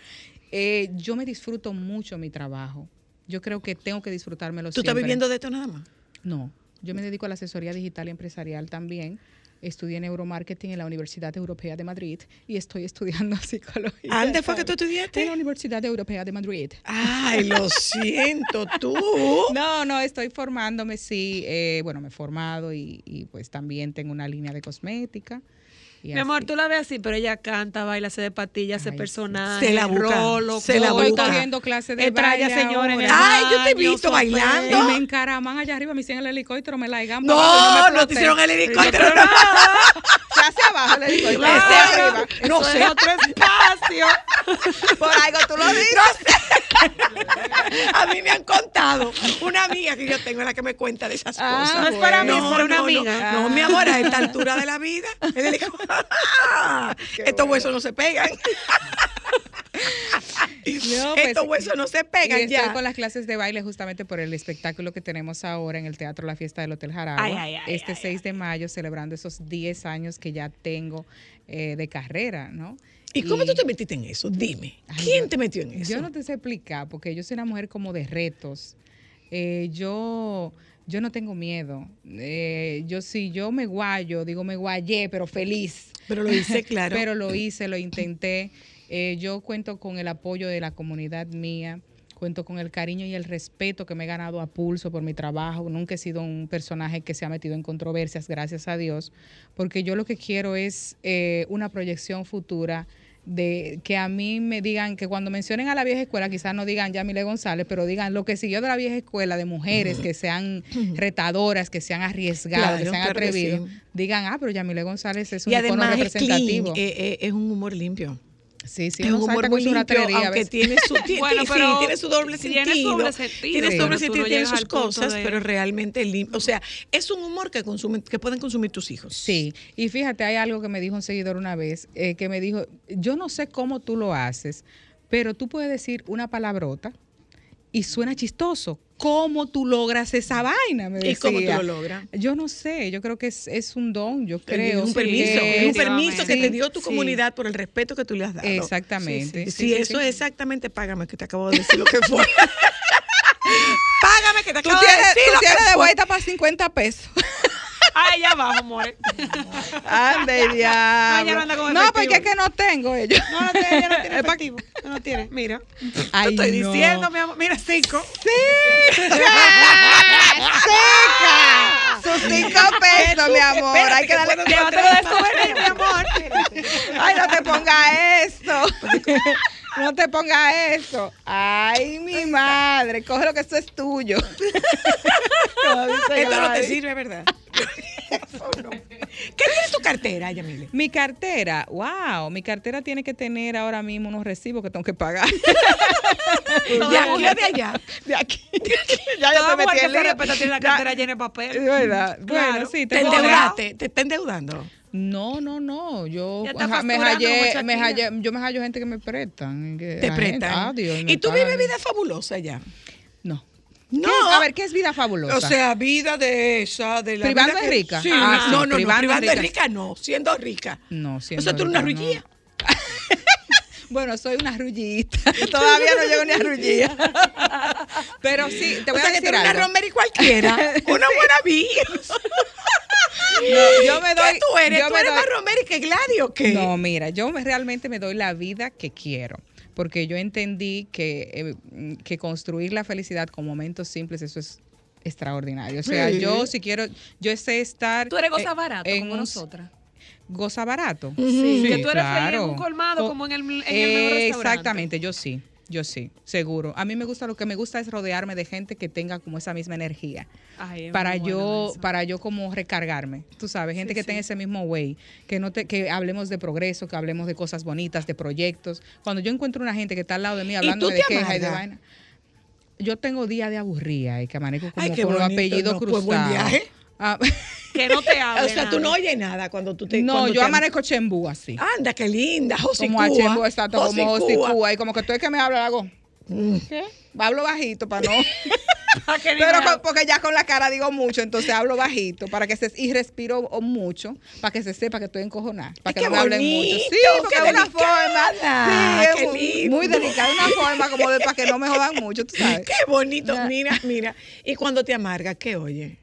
Speaker 9: Eh, yo me disfruto mucho mi trabajo. Yo creo que tengo que disfrutármelo
Speaker 1: ¿Tú estás
Speaker 9: siempre.
Speaker 1: viviendo de esto nada más?
Speaker 9: No, yo me dedico a la asesoría digital y empresarial también. Estudié neuromarketing en la Universidad Europea de Madrid y estoy estudiando psicología.
Speaker 1: ¿A ¿Dónde fue que tú
Speaker 9: En la
Speaker 1: estudiaste?
Speaker 9: Universidad Europea de Madrid.
Speaker 1: Ay, lo siento, tú.
Speaker 9: No, no, estoy formándome, sí. eh, bueno, me he formado y, y, pues también tengo una línea de cosmética. Y
Speaker 2: Mi amor, tú la ves así, pero ella canta, baila, hace de patillas, hace personaje,
Speaker 1: Se la busca,
Speaker 2: rolo,
Speaker 1: se la busca.
Speaker 9: cogiendo clases de
Speaker 2: Estrella,
Speaker 9: baile ahora.
Speaker 1: Ay, yo te he visto bailando.
Speaker 9: Y me encaraman allá arriba, me hicieron el helicóptero, me la hagan
Speaker 1: No, no te hicieron el helicóptero. no.
Speaker 9: Se hace abajo el helicóptero.
Speaker 1: Claro.
Speaker 9: se arriba.
Speaker 1: No
Speaker 2: Eso
Speaker 1: sé.
Speaker 2: es otro espacio.
Speaker 9: Por algo tú lo dices.
Speaker 1: A mí me han contado. Una amiga que yo tengo es la que me cuenta de esas
Speaker 9: Ah,
Speaker 1: cosas.
Speaker 2: no es para mí,
Speaker 1: No,
Speaker 2: es para una
Speaker 1: no, no.
Speaker 2: amiga.
Speaker 1: No, mi amor, a esta altura de la vida. Estos huesos no se pegan.
Speaker 9: No, pues,
Speaker 1: Estos huesos no se
Speaker 9: Y
Speaker 1: pegan
Speaker 9: estoy
Speaker 1: ya.
Speaker 9: con las clases de baile justamente por el espectáculo que tenemos ahora en el Teatro La Fiesta del Hotel Jaragua.
Speaker 2: Ay, ay, ay,
Speaker 9: este 6 de mayo, celebrando esos 10 años que ya tengo eh, de carrera, ¿no?
Speaker 1: ¿Y cómo tú te metiste en eso? Dime.
Speaker 9: Ay,
Speaker 1: ¿Quién
Speaker 9: yo-
Speaker 1: te metió en eso?
Speaker 9: Yo no te sé explicar, porque yo soy una mujer como de retos. Eh, yo, yo no tengo miedo. Eh, yo si yo me guayo, digo me guayé, pero feliz.
Speaker 1: Pero lo hice claro.
Speaker 9: pero lo hice, lo intenté. Eh, yo cuento con el apoyo de la comunidad mía, cuento con el cariño y el respeto que me he ganado a pulso por mi trabajo. Nunca he sido un personaje que se ha metido en controversias, gracias a Dios, porque yo lo que quiero es eh, una proyección futura de que a mí me digan que cuando mencionen a la vieja escuela, quizás no digan Yamile González, pero digan lo que siguió de la vieja escuela de mujeres que sean retadoras, que sean arriesgadas, que
Speaker 1: Claro,
Speaker 9: sean
Speaker 1: claro que
Speaker 9: atrevidas,
Speaker 1: sí.
Speaker 9: digan, ah, pero Yamile González es un
Speaker 1: y
Speaker 9: icono
Speaker 1: además es clean,
Speaker 9: representativo.
Speaker 1: eh, eh, es un humor limpio.
Speaker 9: Sí, sí,
Speaker 1: es un humor muy limpio, aunque tiene su,
Speaker 2: Bueno,
Speaker 1: sí,
Speaker 2: pero
Speaker 1: tiene su doble
Speaker 2: tiene
Speaker 1: sentido.
Speaker 2: su doble sentido,
Speaker 1: Tiene doble
Speaker 2: tú
Speaker 1: sentido,
Speaker 2: no
Speaker 1: tiene sus cosas,
Speaker 2: de-
Speaker 1: pero realmente limpio. O sea, es un humor que consumen, que pueden consumir tus hijos.
Speaker 9: Sí, y fíjate, hay algo que me dijo un seguidor una vez, eh, que me dijo, yo no sé cómo tú lo haces, pero tú puedes decir una palabrota y suena chistoso. ¿Cómo tú logras esa vaina? Me
Speaker 1: ¿Y cómo tú
Speaker 9: decía.
Speaker 1: lo logras?
Speaker 9: Yo no sé, yo creo que es, es un don, yo creo.
Speaker 1: es un
Speaker 9: sí,
Speaker 1: permiso,
Speaker 9: que
Speaker 1: es un permiso que
Speaker 9: sí,
Speaker 1: te dio tu
Speaker 9: sí.
Speaker 1: comunidad por el respeto que tú le has dado.
Speaker 9: Exactamente.
Speaker 1: Sí,
Speaker 9: Sí, sí,
Speaker 1: eso
Speaker 9: sí.
Speaker 1: es exactamente, págame que te acabo de decir lo que fue. págame que te
Speaker 9: Tú
Speaker 1: acabo de decir
Speaker 9: tú
Speaker 1: lo que
Speaker 9: tienes de
Speaker 1: fue.
Speaker 9: vuelta para 50 pesos.
Speaker 2: Ay, ya abajo, more.
Speaker 9: Ande, diablo.
Speaker 2: no anda con
Speaker 9: No,
Speaker 2: efectivo.
Speaker 9: porque es que no tengo ellos.
Speaker 2: No, no tiene, ella no tiene efectivo. No tiene, mira.
Speaker 9: Ay,
Speaker 2: Te estoy
Speaker 9: no.
Speaker 2: diciendo, mi amor. Mira, cinco.
Speaker 9: ¡Seca! Sus cinco pesos, mi amor.
Speaker 1: Espérate,
Speaker 9: Hay que darle
Speaker 2: Llévatelo de mi amor.
Speaker 9: Ay, no te ponga eso. No te ponga eso. Ay, mi madre. Coge lo que esto es tuyo.
Speaker 1: Esto no te sirve, ¿verdad? ¿Qué tiene tu cartera, Yamile?
Speaker 9: Mi cartera, wow, mi cartera tiene que tener ahora mismo unos recibos que tengo que pagar.
Speaker 1: ¿De aquí de allá?
Speaker 9: De aquí. ya yo
Speaker 2: Toda
Speaker 9: te metí en lío.
Speaker 2: respeta tiene la
Speaker 9: Ya.
Speaker 2: cartera llena de papel.
Speaker 9: Verdad.
Speaker 2: Claro.
Speaker 9: Bueno, sí,
Speaker 1: ¿Te
Speaker 9: tengo
Speaker 1: endeudaste? ¿Te está endeudando?
Speaker 9: No, no, no. Yo
Speaker 2: Ya
Speaker 9: me hallé, me hallé- yo me hallo gente que me prestan. que
Speaker 1: Te
Speaker 9: gente-
Speaker 1: prestan.
Speaker 9: ah, Dios,
Speaker 1: ¿Y tú vives vida fabulosa ya?
Speaker 9: No.
Speaker 1: No.
Speaker 9: A ver, ¿qué es vida fabulosa?
Speaker 1: O sea, vida de esa, de la
Speaker 9: ¿Privando
Speaker 1: vida
Speaker 9: es
Speaker 1: que-
Speaker 9: rica?
Speaker 1: Sí,
Speaker 9: Ah, sí,
Speaker 1: no, no, no,
Speaker 9: privando
Speaker 1: privando,
Speaker 9: es
Speaker 1: es
Speaker 9: rica.
Speaker 1: rica no, siendo rica.
Speaker 9: no,
Speaker 1: O
Speaker 9: siendo
Speaker 1: sea, tú eres una
Speaker 9: no.
Speaker 1: rullía.
Speaker 9: Bueno, soy una rullita. Todavía no llego ni a rullía. Pero sí, te
Speaker 1: o
Speaker 9: voy
Speaker 1: sea,
Speaker 9: a
Speaker 1: que
Speaker 9: decir
Speaker 1: una
Speaker 9: algo.
Speaker 1: Romero y cualquiera. Una buena vida.
Speaker 9: No, yo me doy,
Speaker 1: ¿Qué tú eres?
Speaker 9: yo
Speaker 1: ¿Tú
Speaker 9: me
Speaker 1: eres
Speaker 9: doy-
Speaker 1: más Romero que Gladys o qué?
Speaker 9: No, mira, yo me- realmente me doy la vida que quiero. Porque yo entendí que, eh, que construir la felicidad con momentos simples, eso es extraordinario. O sea,
Speaker 1: Sí.
Speaker 9: yo si quiero, yo sé estar.
Speaker 2: Tú eres goza
Speaker 9: eh,
Speaker 2: barato
Speaker 9: en
Speaker 2: como
Speaker 9: un-
Speaker 2: nosotras.
Speaker 9: Goza barato.
Speaker 2: Sí, que tú eres feliz en
Speaker 9: claro.
Speaker 2: un colmado
Speaker 9: Co-
Speaker 2: como en el, en el mejor restaurante.
Speaker 9: Exactamente, yo sí. Yo sí, seguro. A mí me gusta, lo que me gusta es rodearme de gente que tenga como esa misma energía.
Speaker 2: Ay,
Speaker 9: para
Speaker 2: bueno
Speaker 9: yo para yo como recargarme tú sabes gente que tenga ese mismo way que no te que hablemos de progreso que hablemos de cosas bonitas de proyectos cuando yo encuentro una gente que está al lado de mí hablando de quejas y de vaina yo tengo día de aburrida y que amanezco como
Speaker 1: Ay, qué
Speaker 9: con los apellidos
Speaker 1: no, pues,
Speaker 9: cruzados
Speaker 1: buen viaje.
Speaker 9: Ah,
Speaker 2: Que no te hable.
Speaker 1: O sea, tú no oyes nada cuando tú te
Speaker 9: no yo
Speaker 1: te-
Speaker 9: amanezco chembú así
Speaker 1: Anda, qué linda,
Speaker 9: como a chembú exacto como
Speaker 1: Josicúa.
Speaker 9: hosicúa y como que tú es que me habla hago
Speaker 1: Mm.
Speaker 9: ¿qué? hablo bajito para no
Speaker 2: ¿A qué
Speaker 9: Pero con- porque ya con la cara digo mucho, entonces hablo bajito para que se y respiro mucho para que se sepa que estoy encojonada, para que no me hablen mucho. Sí, porque es una forma, sí, es muy, muy delicada, una forma como de para que no me jodan mucho, tú sabes.
Speaker 1: Qué bonito. Mira, mira. Y cuando te amarga, ¿qué oye?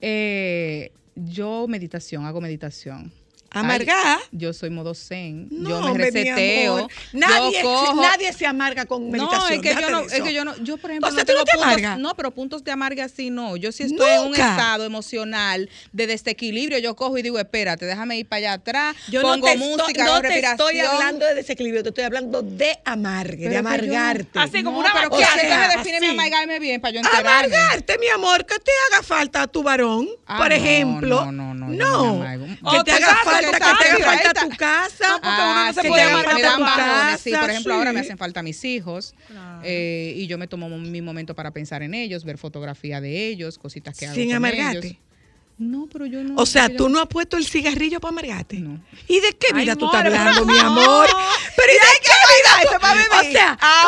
Speaker 9: Eh, yo meditación, hago meditación.
Speaker 1: ¿Amargada?
Speaker 9: Yo soy modo zen.
Speaker 1: No,
Speaker 9: yo me reseteo.
Speaker 1: Nadie,
Speaker 9: cojo-
Speaker 1: nadie se amarga con meditación.
Speaker 9: No, es que yo no, es que yo no, yo por ejemplo
Speaker 1: O sea,
Speaker 9: no
Speaker 1: ¿tú no
Speaker 9: tengo
Speaker 1: te
Speaker 9: puntos, no, pero puntos de amarga así no. Yo sí estoy en un estado emocional de desequilibrio, yo cojo y digo, espérate, déjame ir para allá atrás,
Speaker 1: Yo
Speaker 9: pongo
Speaker 1: no te,
Speaker 9: música,
Speaker 1: no te estoy hablando de desequilibrio, te estoy hablando de amargue,
Speaker 9: Pero
Speaker 1: de
Speaker 9: que yo
Speaker 1: amargarte.
Speaker 2: Así como una
Speaker 9: pero
Speaker 1: sea,
Speaker 9: me define mi amargarme bien para yo enterarme?
Speaker 1: Amargarte, mi amor, que te haga falta a tu varón,
Speaker 9: Ah,
Speaker 1: por ejemplo.
Speaker 9: no, no, no, no
Speaker 1: que te haga
Speaker 9: casa,
Speaker 1: falta,
Speaker 9: que
Speaker 1: te falta tu casa.
Speaker 2: porque uno no se puede
Speaker 9: me dan bajones, sí. Por ejemplo, ahora me hacen falta mis hijos eh, y yo me tomo mi momento para pensar en ellos, ver fotografía de ellos, cositas que hago
Speaker 1: Sin amargarte.
Speaker 9: No, pero yo no.
Speaker 1: O sea, tú no has puesto el cigarrillo para amargarte.
Speaker 9: No.
Speaker 1: ¿Y de qué
Speaker 2: Ay,
Speaker 1: vida tú estás hablando,
Speaker 2: pero
Speaker 1: mi amor? Pero ¿y de qué vida? Tú-. O sea,
Speaker 9: Ah,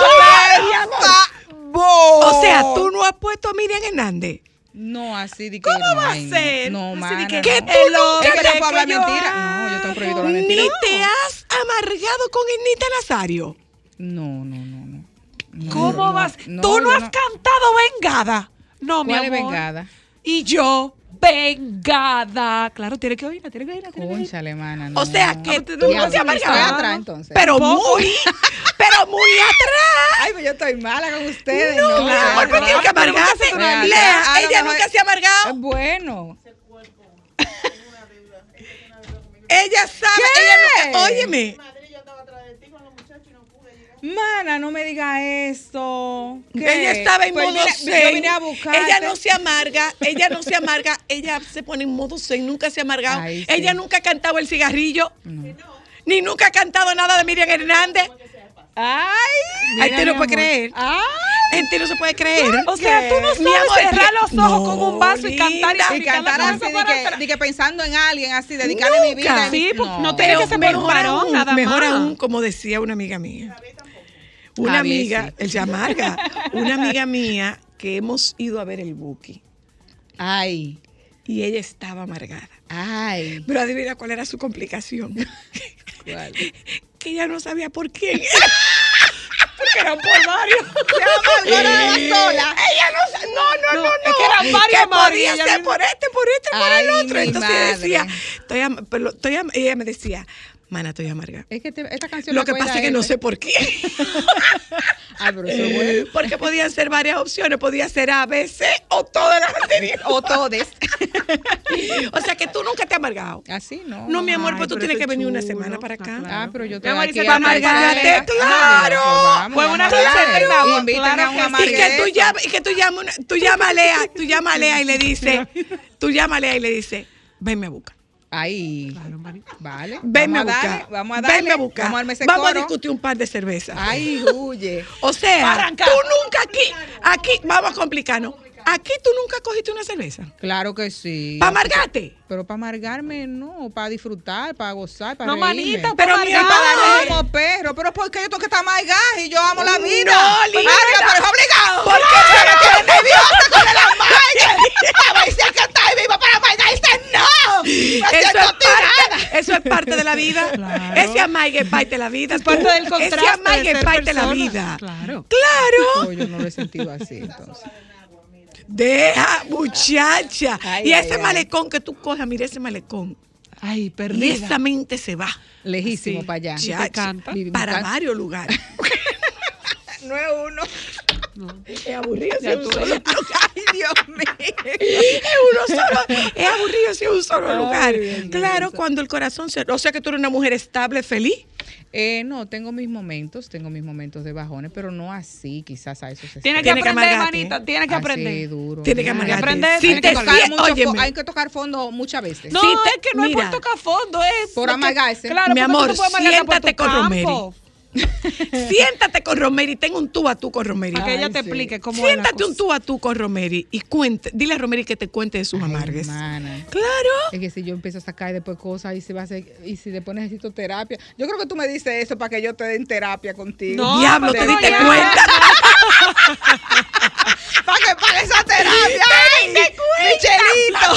Speaker 1: tú- mi amor. O sea, tú no has puesto a Miriam Hernández.
Speaker 9: No, así de que
Speaker 2: ¿Cómo
Speaker 9: no,
Speaker 2: va a ser?
Speaker 9: No,
Speaker 2: Así
Speaker 9: mana,
Speaker 2: de que-
Speaker 9: no.
Speaker 1: ¿Qué tú
Speaker 2: El hombre
Speaker 9: Es que no puedo hablar mentira. No, yo tengo prohibido la
Speaker 1: Ni
Speaker 9: mentira.
Speaker 1: te has amargado con Ernita Nazario.
Speaker 9: No, no, no, no. No,
Speaker 2: ¿Cómo
Speaker 9: no,
Speaker 2: vas?
Speaker 9: no,
Speaker 2: Tú no has cantado vengada. No, mi
Speaker 9: ¿Cuál
Speaker 2: amor.
Speaker 9: es vengada?
Speaker 2: Y yo, vengada. Claro, tiene que oírla, tiene que oírla, tiene que oírla.
Speaker 9: Conchale, mana, no.
Speaker 1: O sea, que tú no te
Speaker 9: atrás, entonces.
Speaker 1: Pero muy, pero muy atrás.
Speaker 9: Ay, pues yo estoy mala con ustedes.
Speaker 1: No,
Speaker 9: No,
Speaker 1: mi amor, pero tienes que amargarse. Lea,
Speaker 9: Ah,
Speaker 1: ella nunca se ha amargado.
Speaker 9: Bueno.
Speaker 1: Ella sabe,
Speaker 9: ¿Qué?
Speaker 1: ella no, óyeme.
Speaker 9: Mana, no me diga eso. ¿Qué?
Speaker 1: Ella estaba en
Speaker 9: Pues
Speaker 1: modo
Speaker 9: mira,
Speaker 1: zen.
Speaker 9: Yo vine a buscarte.
Speaker 1: Ella no se amarga, ella no se amarga, ella se pone en modo zen, nunca se ha amargado.
Speaker 9: Ay, sí.
Speaker 1: Ella nunca ha cantado el cigarrillo.
Speaker 9: No.
Speaker 1: Ni nunca ha cantado nada de Miriam Hernández.
Speaker 9: Ay,
Speaker 1: Ay, te no puede creer.
Speaker 9: ay.
Speaker 1: Gente no se puede creer.
Speaker 2: O sea, tú no
Speaker 1: Mi
Speaker 2: sabes
Speaker 1: amor,
Speaker 2: cerrar los ojos
Speaker 1: No,
Speaker 2: con un vaso y cantar y
Speaker 9: Y cantar así, de que,
Speaker 2: atrás.
Speaker 9: de que pensando en alguien, así, dedicarle mi vida.
Speaker 2: Sí, pues, no Tiene que ser un
Speaker 1: mejor aún,
Speaker 2: nada
Speaker 1: mejor
Speaker 2: más.
Speaker 1: aún, como decía una amiga mía. Una
Speaker 9: Javier,
Speaker 1: amiga,
Speaker 9: sí.
Speaker 1: el Yamarga, una amiga mía que hemos ido a ver el Buki
Speaker 9: Ay,
Speaker 1: y ella estaba amargada.
Speaker 9: ay.
Speaker 1: Pero adivina cuál era su complicación.
Speaker 9: ¿Cuál?
Speaker 1: que ella no sabía por quién. Porque eran por varios.
Speaker 9: Se la sola.
Speaker 1: Ella no no, no, no, no.
Speaker 2: es que eran varios
Speaker 1: Que podía ser por este, por este, por el otro. Entonces
Speaker 9: madre.
Speaker 1: decía, estoy, am- pero estoy am- ella me decía, mana, estoy amarga.
Speaker 9: Es que te- esta canción
Speaker 1: Lo que pasa es que no sé por qué.
Speaker 9: Ay, pero eso es bueno.
Speaker 1: Porque podían ser varias opciones. Podía ser A, B, C o todas las anteriores.
Speaker 9: O todes.
Speaker 1: O sea que tú nunca te has amargado.
Speaker 9: Así no.
Speaker 1: No, mi amor,
Speaker 2: Ay,
Speaker 1: pues tú tienes que venir una semana para acá.
Speaker 9: Ah, pero yo te
Speaker 2: amor,
Speaker 9: aquí
Speaker 2: y se
Speaker 9: a
Speaker 2: va a
Speaker 1: amargarte, claro.
Speaker 2: Fue una receta, claro.
Speaker 1: Y que tú llamas, y que tú llamas, una- tú llamas a Lea, tú llamas a Lea y le dices, tú llamas a Lea y le dices, venme a buscar.
Speaker 9: Ahí. Vale.
Speaker 1: Venme a
Speaker 9: vamos a
Speaker 1: buscar.
Speaker 9: darle, Vamos a darle.
Speaker 1: Venme a buscar.
Speaker 9: Vamos a armar ese
Speaker 1: Vamos a
Speaker 9: coro.
Speaker 1: discutir un par de cervezas.
Speaker 9: Ay, huye.
Speaker 1: O sea,
Speaker 2: Arranca.
Speaker 1: tú nunca aquí, aquí, vamos a complicarnos. Aquí tú nunca cogiste una cerveza.
Speaker 9: Claro que sí.
Speaker 1: ¿Para amargarte?
Speaker 9: Pero para amargarme, no. Para disfrutar, para gozar, para
Speaker 2: No,
Speaker 9: reírme.
Speaker 2: manita,
Speaker 1: Pero mi amor.
Speaker 9: como perro. Pero ¿por qué yo tengo que estar amargada y yo amo la vida?
Speaker 1: No, linda.
Speaker 9: Mario, pero es obligado.
Speaker 1: ¿Por qué?
Speaker 9: Pero estoy nerviosa con el amargue. A ver si es que está viva para amargarse. No.
Speaker 1: Eso es, parte, eso es parte de la vida.
Speaker 2: Claro.
Speaker 1: Ese amargue es parte de la vida.
Speaker 2: Es parte del contraste
Speaker 1: Ese amargue
Speaker 2: de
Speaker 1: es parte de la vida.
Speaker 2: Claro.
Speaker 1: Claro.
Speaker 9: No, yo no lo he sentido así, entonces.
Speaker 1: Deja, muchacha.
Speaker 9: Ay,
Speaker 1: y
Speaker 9: ay,
Speaker 1: ese
Speaker 9: ay.
Speaker 1: malecón que tú cojas, mira ese malecón.
Speaker 2: Ay,
Speaker 1: Y
Speaker 2: perdida.
Speaker 1: esa mente se va.
Speaker 9: Lejísimo
Speaker 2: Sí.
Speaker 9: para allá.
Speaker 2: te
Speaker 1: Chacha, para varios lugares.
Speaker 9: No es uno.
Speaker 1: Es aburrido si es un solo lugar.
Speaker 9: Ay, Dios mío.
Speaker 1: Es uno solo. Es aburrido si es un solo
Speaker 9: Ay,
Speaker 1: lugar.
Speaker 9: Dios.
Speaker 1: Claro, cuando el corazón se. O sea que tú eres una mujer estable, feliz.
Speaker 9: Eh, no, tengo mis momentos, tengo mis momentos de bajones, pero no así, quizás a eso se
Speaker 2: Tienes que
Speaker 1: Tiene que
Speaker 2: aprender, manita. Tienes que
Speaker 9: Así
Speaker 2: aprender.
Speaker 9: duro.
Speaker 1: Tiene que
Speaker 2: aprender,
Speaker 1: Si
Speaker 2: hay
Speaker 1: te
Speaker 9: que, tocar mucho hay que tocar fondo muchas veces.
Speaker 2: No,
Speaker 1: Si te-
Speaker 2: es que no
Speaker 1: mira.
Speaker 2: es por tocar fondo, es
Speaker 9: Por amargarse.
Speaker 2: Claro,
Speaker 1: Mi amor,
Speaker 2: por
Speaker 1: siéntate
Speaker 2: tu
Speaker 1: con
Speaker 2: campo.
Speaker 1: Siéntate con Romeri, ten un tú a tú con Romeri.
Speaker 2: Para que ella te
Speaker 9: sí.
Speaker 2: explique cómo
Speaker 1: Siéntate un tú a tú con Romeri y cuente, dile a Romeri que te cuente de sus amargues.
Speaker 9: Hermana.
Speaker 1: Claro.
Speaker 9: Es que si yo empiezo a sacar después cosas y se va a hacer, y si después necesito terapia. Yo creo que tú me dices eso para que yo te den terapia contigo.
Speaker 2: No,
Speaker 1: Diablo, te diste cuenta.
Speaker 9: para que pague esa terapia. ¡Ay, Michelito!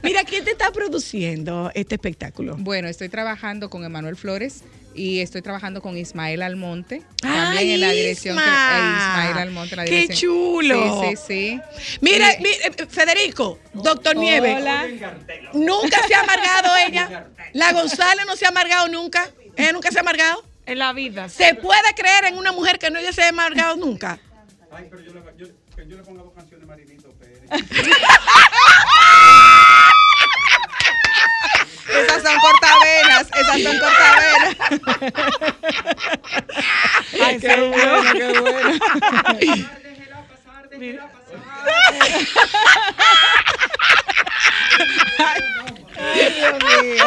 Speaker 1: Mira, ¿quién te está produciendo este espectáculo?
Speaker 9: Bueno, estoy trabajando con Emanuel Flores y estoy trabajando con Ismael Almonte.
Speaker 1: ¡Ay,
Speaker 9: También en la dirección. que-
Speaker 1: Isma!
Speaker 9: eh, Ismael Almonte en la
Speaker 1: ¡Qué
Speaker 9: dirección.
Speaker 1: chulo!
Speaker 9: Sí, sí, sí.
Speaker 1: Mira,
Speaker 9: Y-
Speaker 1: mira, eh, Federico, doctor Nieves.
Speaker 9: Hola.
Speaker 1: Nunca se ha amargado ella. La González no se ha amargado nunca. Ella nunca se ha amargado.
Speaker 2: En la vida.
Speaker 1: ¿Se puede creer en una mujer que no haya se ha amargado nunca?
Speaker 9: Esas son cortavenas, esas son cortavenas.
Speaker 2: Ay,
Speaker 9: Qué bueno, qué bueno. Ay, Dios mío.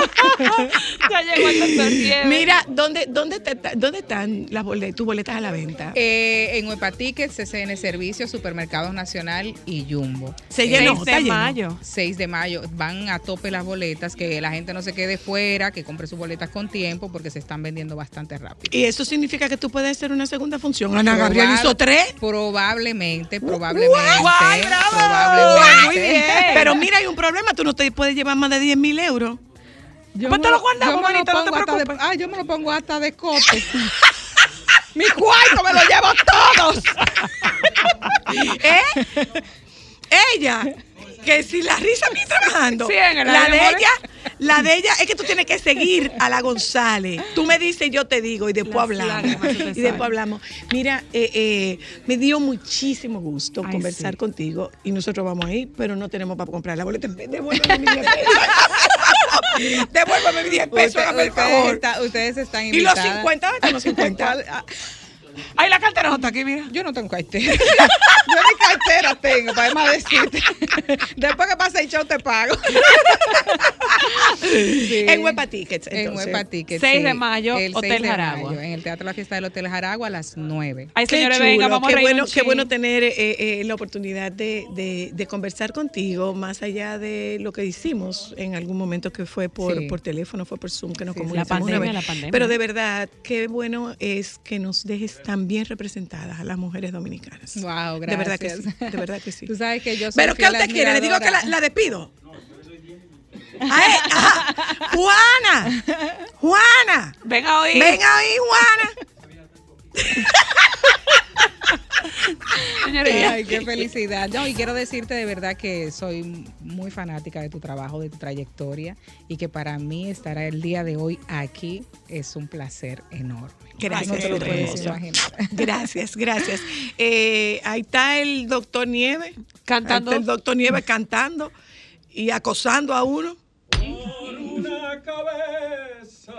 Speaker 2: Ya llegó el.
Speaker 1: Mira, ¿dónde, dónde, te- dónde están las boletas, tus boletas a la venta?
Speaker 9: Eh, en Huepa Tickets, CCN Servicios, Supermercados Nacional y Jumbo.
Speaker 1: Se llenó,
Speaker 2: 6
Speaker 1: está
Speaker 2: de
Speaker 1: lleno.
Speaker 2: mayo.
Speaker 9: 6 de mayo van a tope las boletas, que la gente no se quede fuera, que compre sus boletas con tiempo porque se están vendiendo bastante rápido.
Speaker 1: Y eso significa que tú puedes hacer una segunda función. Ana Gabriel hizo tres.
Speaker 9: Probablemente, probablemente.
Speaker 1: ¡Guau, bravo!
Speaker 9: probablemente.
Speaker 2: Muy bien.
Speaker 1: Pero mira, hay un problema. Tú no te puedes llevar más de 10 mil euros.
Speaker 9: Yo
Speaker 2: Pues
Speaker 9: me
Speaker 2: te lo guardamos, manita, no te
Speaker 9: pongo hasta de-
Speaker 2: preocupes.
Speaker 9: Ay, yo me lo pongo hasta de cote. Mi cuarto me lo llevo todos.
Speaker 1: ¿Eh? Ella, que si la risa me trabajando,
Speaker 2: Sí, en el
Speaker 1: la
Speaker 2: aire,
Speaker 1: de
Speaker 2: amor.
Speaker 1: ella, la de ella es que tú tienes que seguir a la González. Tú me dices, yo te digo, y después
Speaker 2: Las
Speaker 1: hablamos. Y después hablamos. Mira, eh, eh, me dio muchísimo gusto
Speaker 2: Ay,
Speaker 1: conversar
Speaker 2: sí.
Speaker 1: contigo y nosotros vamos ahí, pero no tenemos para comprar la boleta. Devuélveme mis 10 pesos. Devuélveme mis 10 pesos, hágame el favor.
Speaker 9: está- ustedes están
Speaker 1: Y los
Speaker 9: invitadas.
Speaker 1: 50, ¿dónde están los 50?
Speaker 9: ¿Cuál? Ah,
Speaker 2: Ay, la cartera no está aquí, mira.
Speaker 9: Yo no tengo cartera. yo mi cartera tengo, para más decirte. Después que pase el show te pago. Sí.
Speaker 1: En Huepa Tickets,
Speaker 9: En. Huepa Tickets.
Speaker 2: 6
Speaker 9: sí.
Speaker 2: de mayo,
Speaker 9: El
Speaker 2: Hotel
Speaker 9: 6 de
Speaker 2: Jaragua.
Speaker 9: mayo, en el Teatro La Fiesta del Hotel Jaragua a las 9.
Speaker 2: Ay,
Speaker 1: Qué
Speaker 2: señores,
Speaker 1: chulo,
Speaker 2: venga, vamos
Speaker 1: qué
Speaker 2: a
Speaker 1: bueno, qué bueno tener eh, eh, la oportunidad de, de- de conversar contigo, más allá de lo que hicimos en algún momento que fue por,
Speaker 9: Sí.
Speaker 1: por teléfono, fue por Zoom, que nos
Speaker 9: Sí, sí,
Speaker 1: comunicamos
Speaker 2: La
Speaker 1: una vez.
Speaker 2: la pandemia.
Speaker 1: Pero de verdad, qué bueno es que nos dejes tan bien representadas a las mujeres dominicanas.
Speaker 9: Wow,
Speaker 1: De verdad que
Speaker 9: gracias.
Speaker 1: Sí, de verdad que sí.
Speaker 9: Tú sabes que yo soy
Speaker 1: ¿Pero qué usted quiere? ¿Le digo que la, la despido? Ay, ajá. Juana, Juana,
Speaker 2: Venga hoy.
Speaker 1: venga ahí, Juana.
Speaker 2: Señores,
Speaker 9: Ay, qué felicidad. No, y quiero decirte de verdad que soy muy fanática de tu trabajo, de tu trayectoria y que para mí estar el día de hoy aquí es un placer enorme.
Speaker 1: Gracias,
Speaker 9: No.
Speaker 1: Gracias, gracias. Eh, ahí está el doctor Nieve.
Speaker 2: Cantando.
Speaker 1: Ahí está el doctor Nieve cantando y acosando a uno.
Speaker 12: Por una cabeza,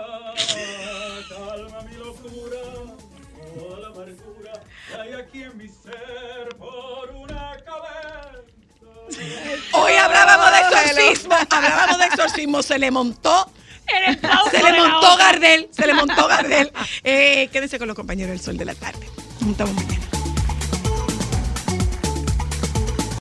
Speaker 1: Hoy hablábamos de exorcismo, hablábamos de exorcismo, se le montó. Se le montó Gardel, se le montó Gardel. Eh, quédense con los compañeros del Sol de la Tarde. Nos juntamos mañana.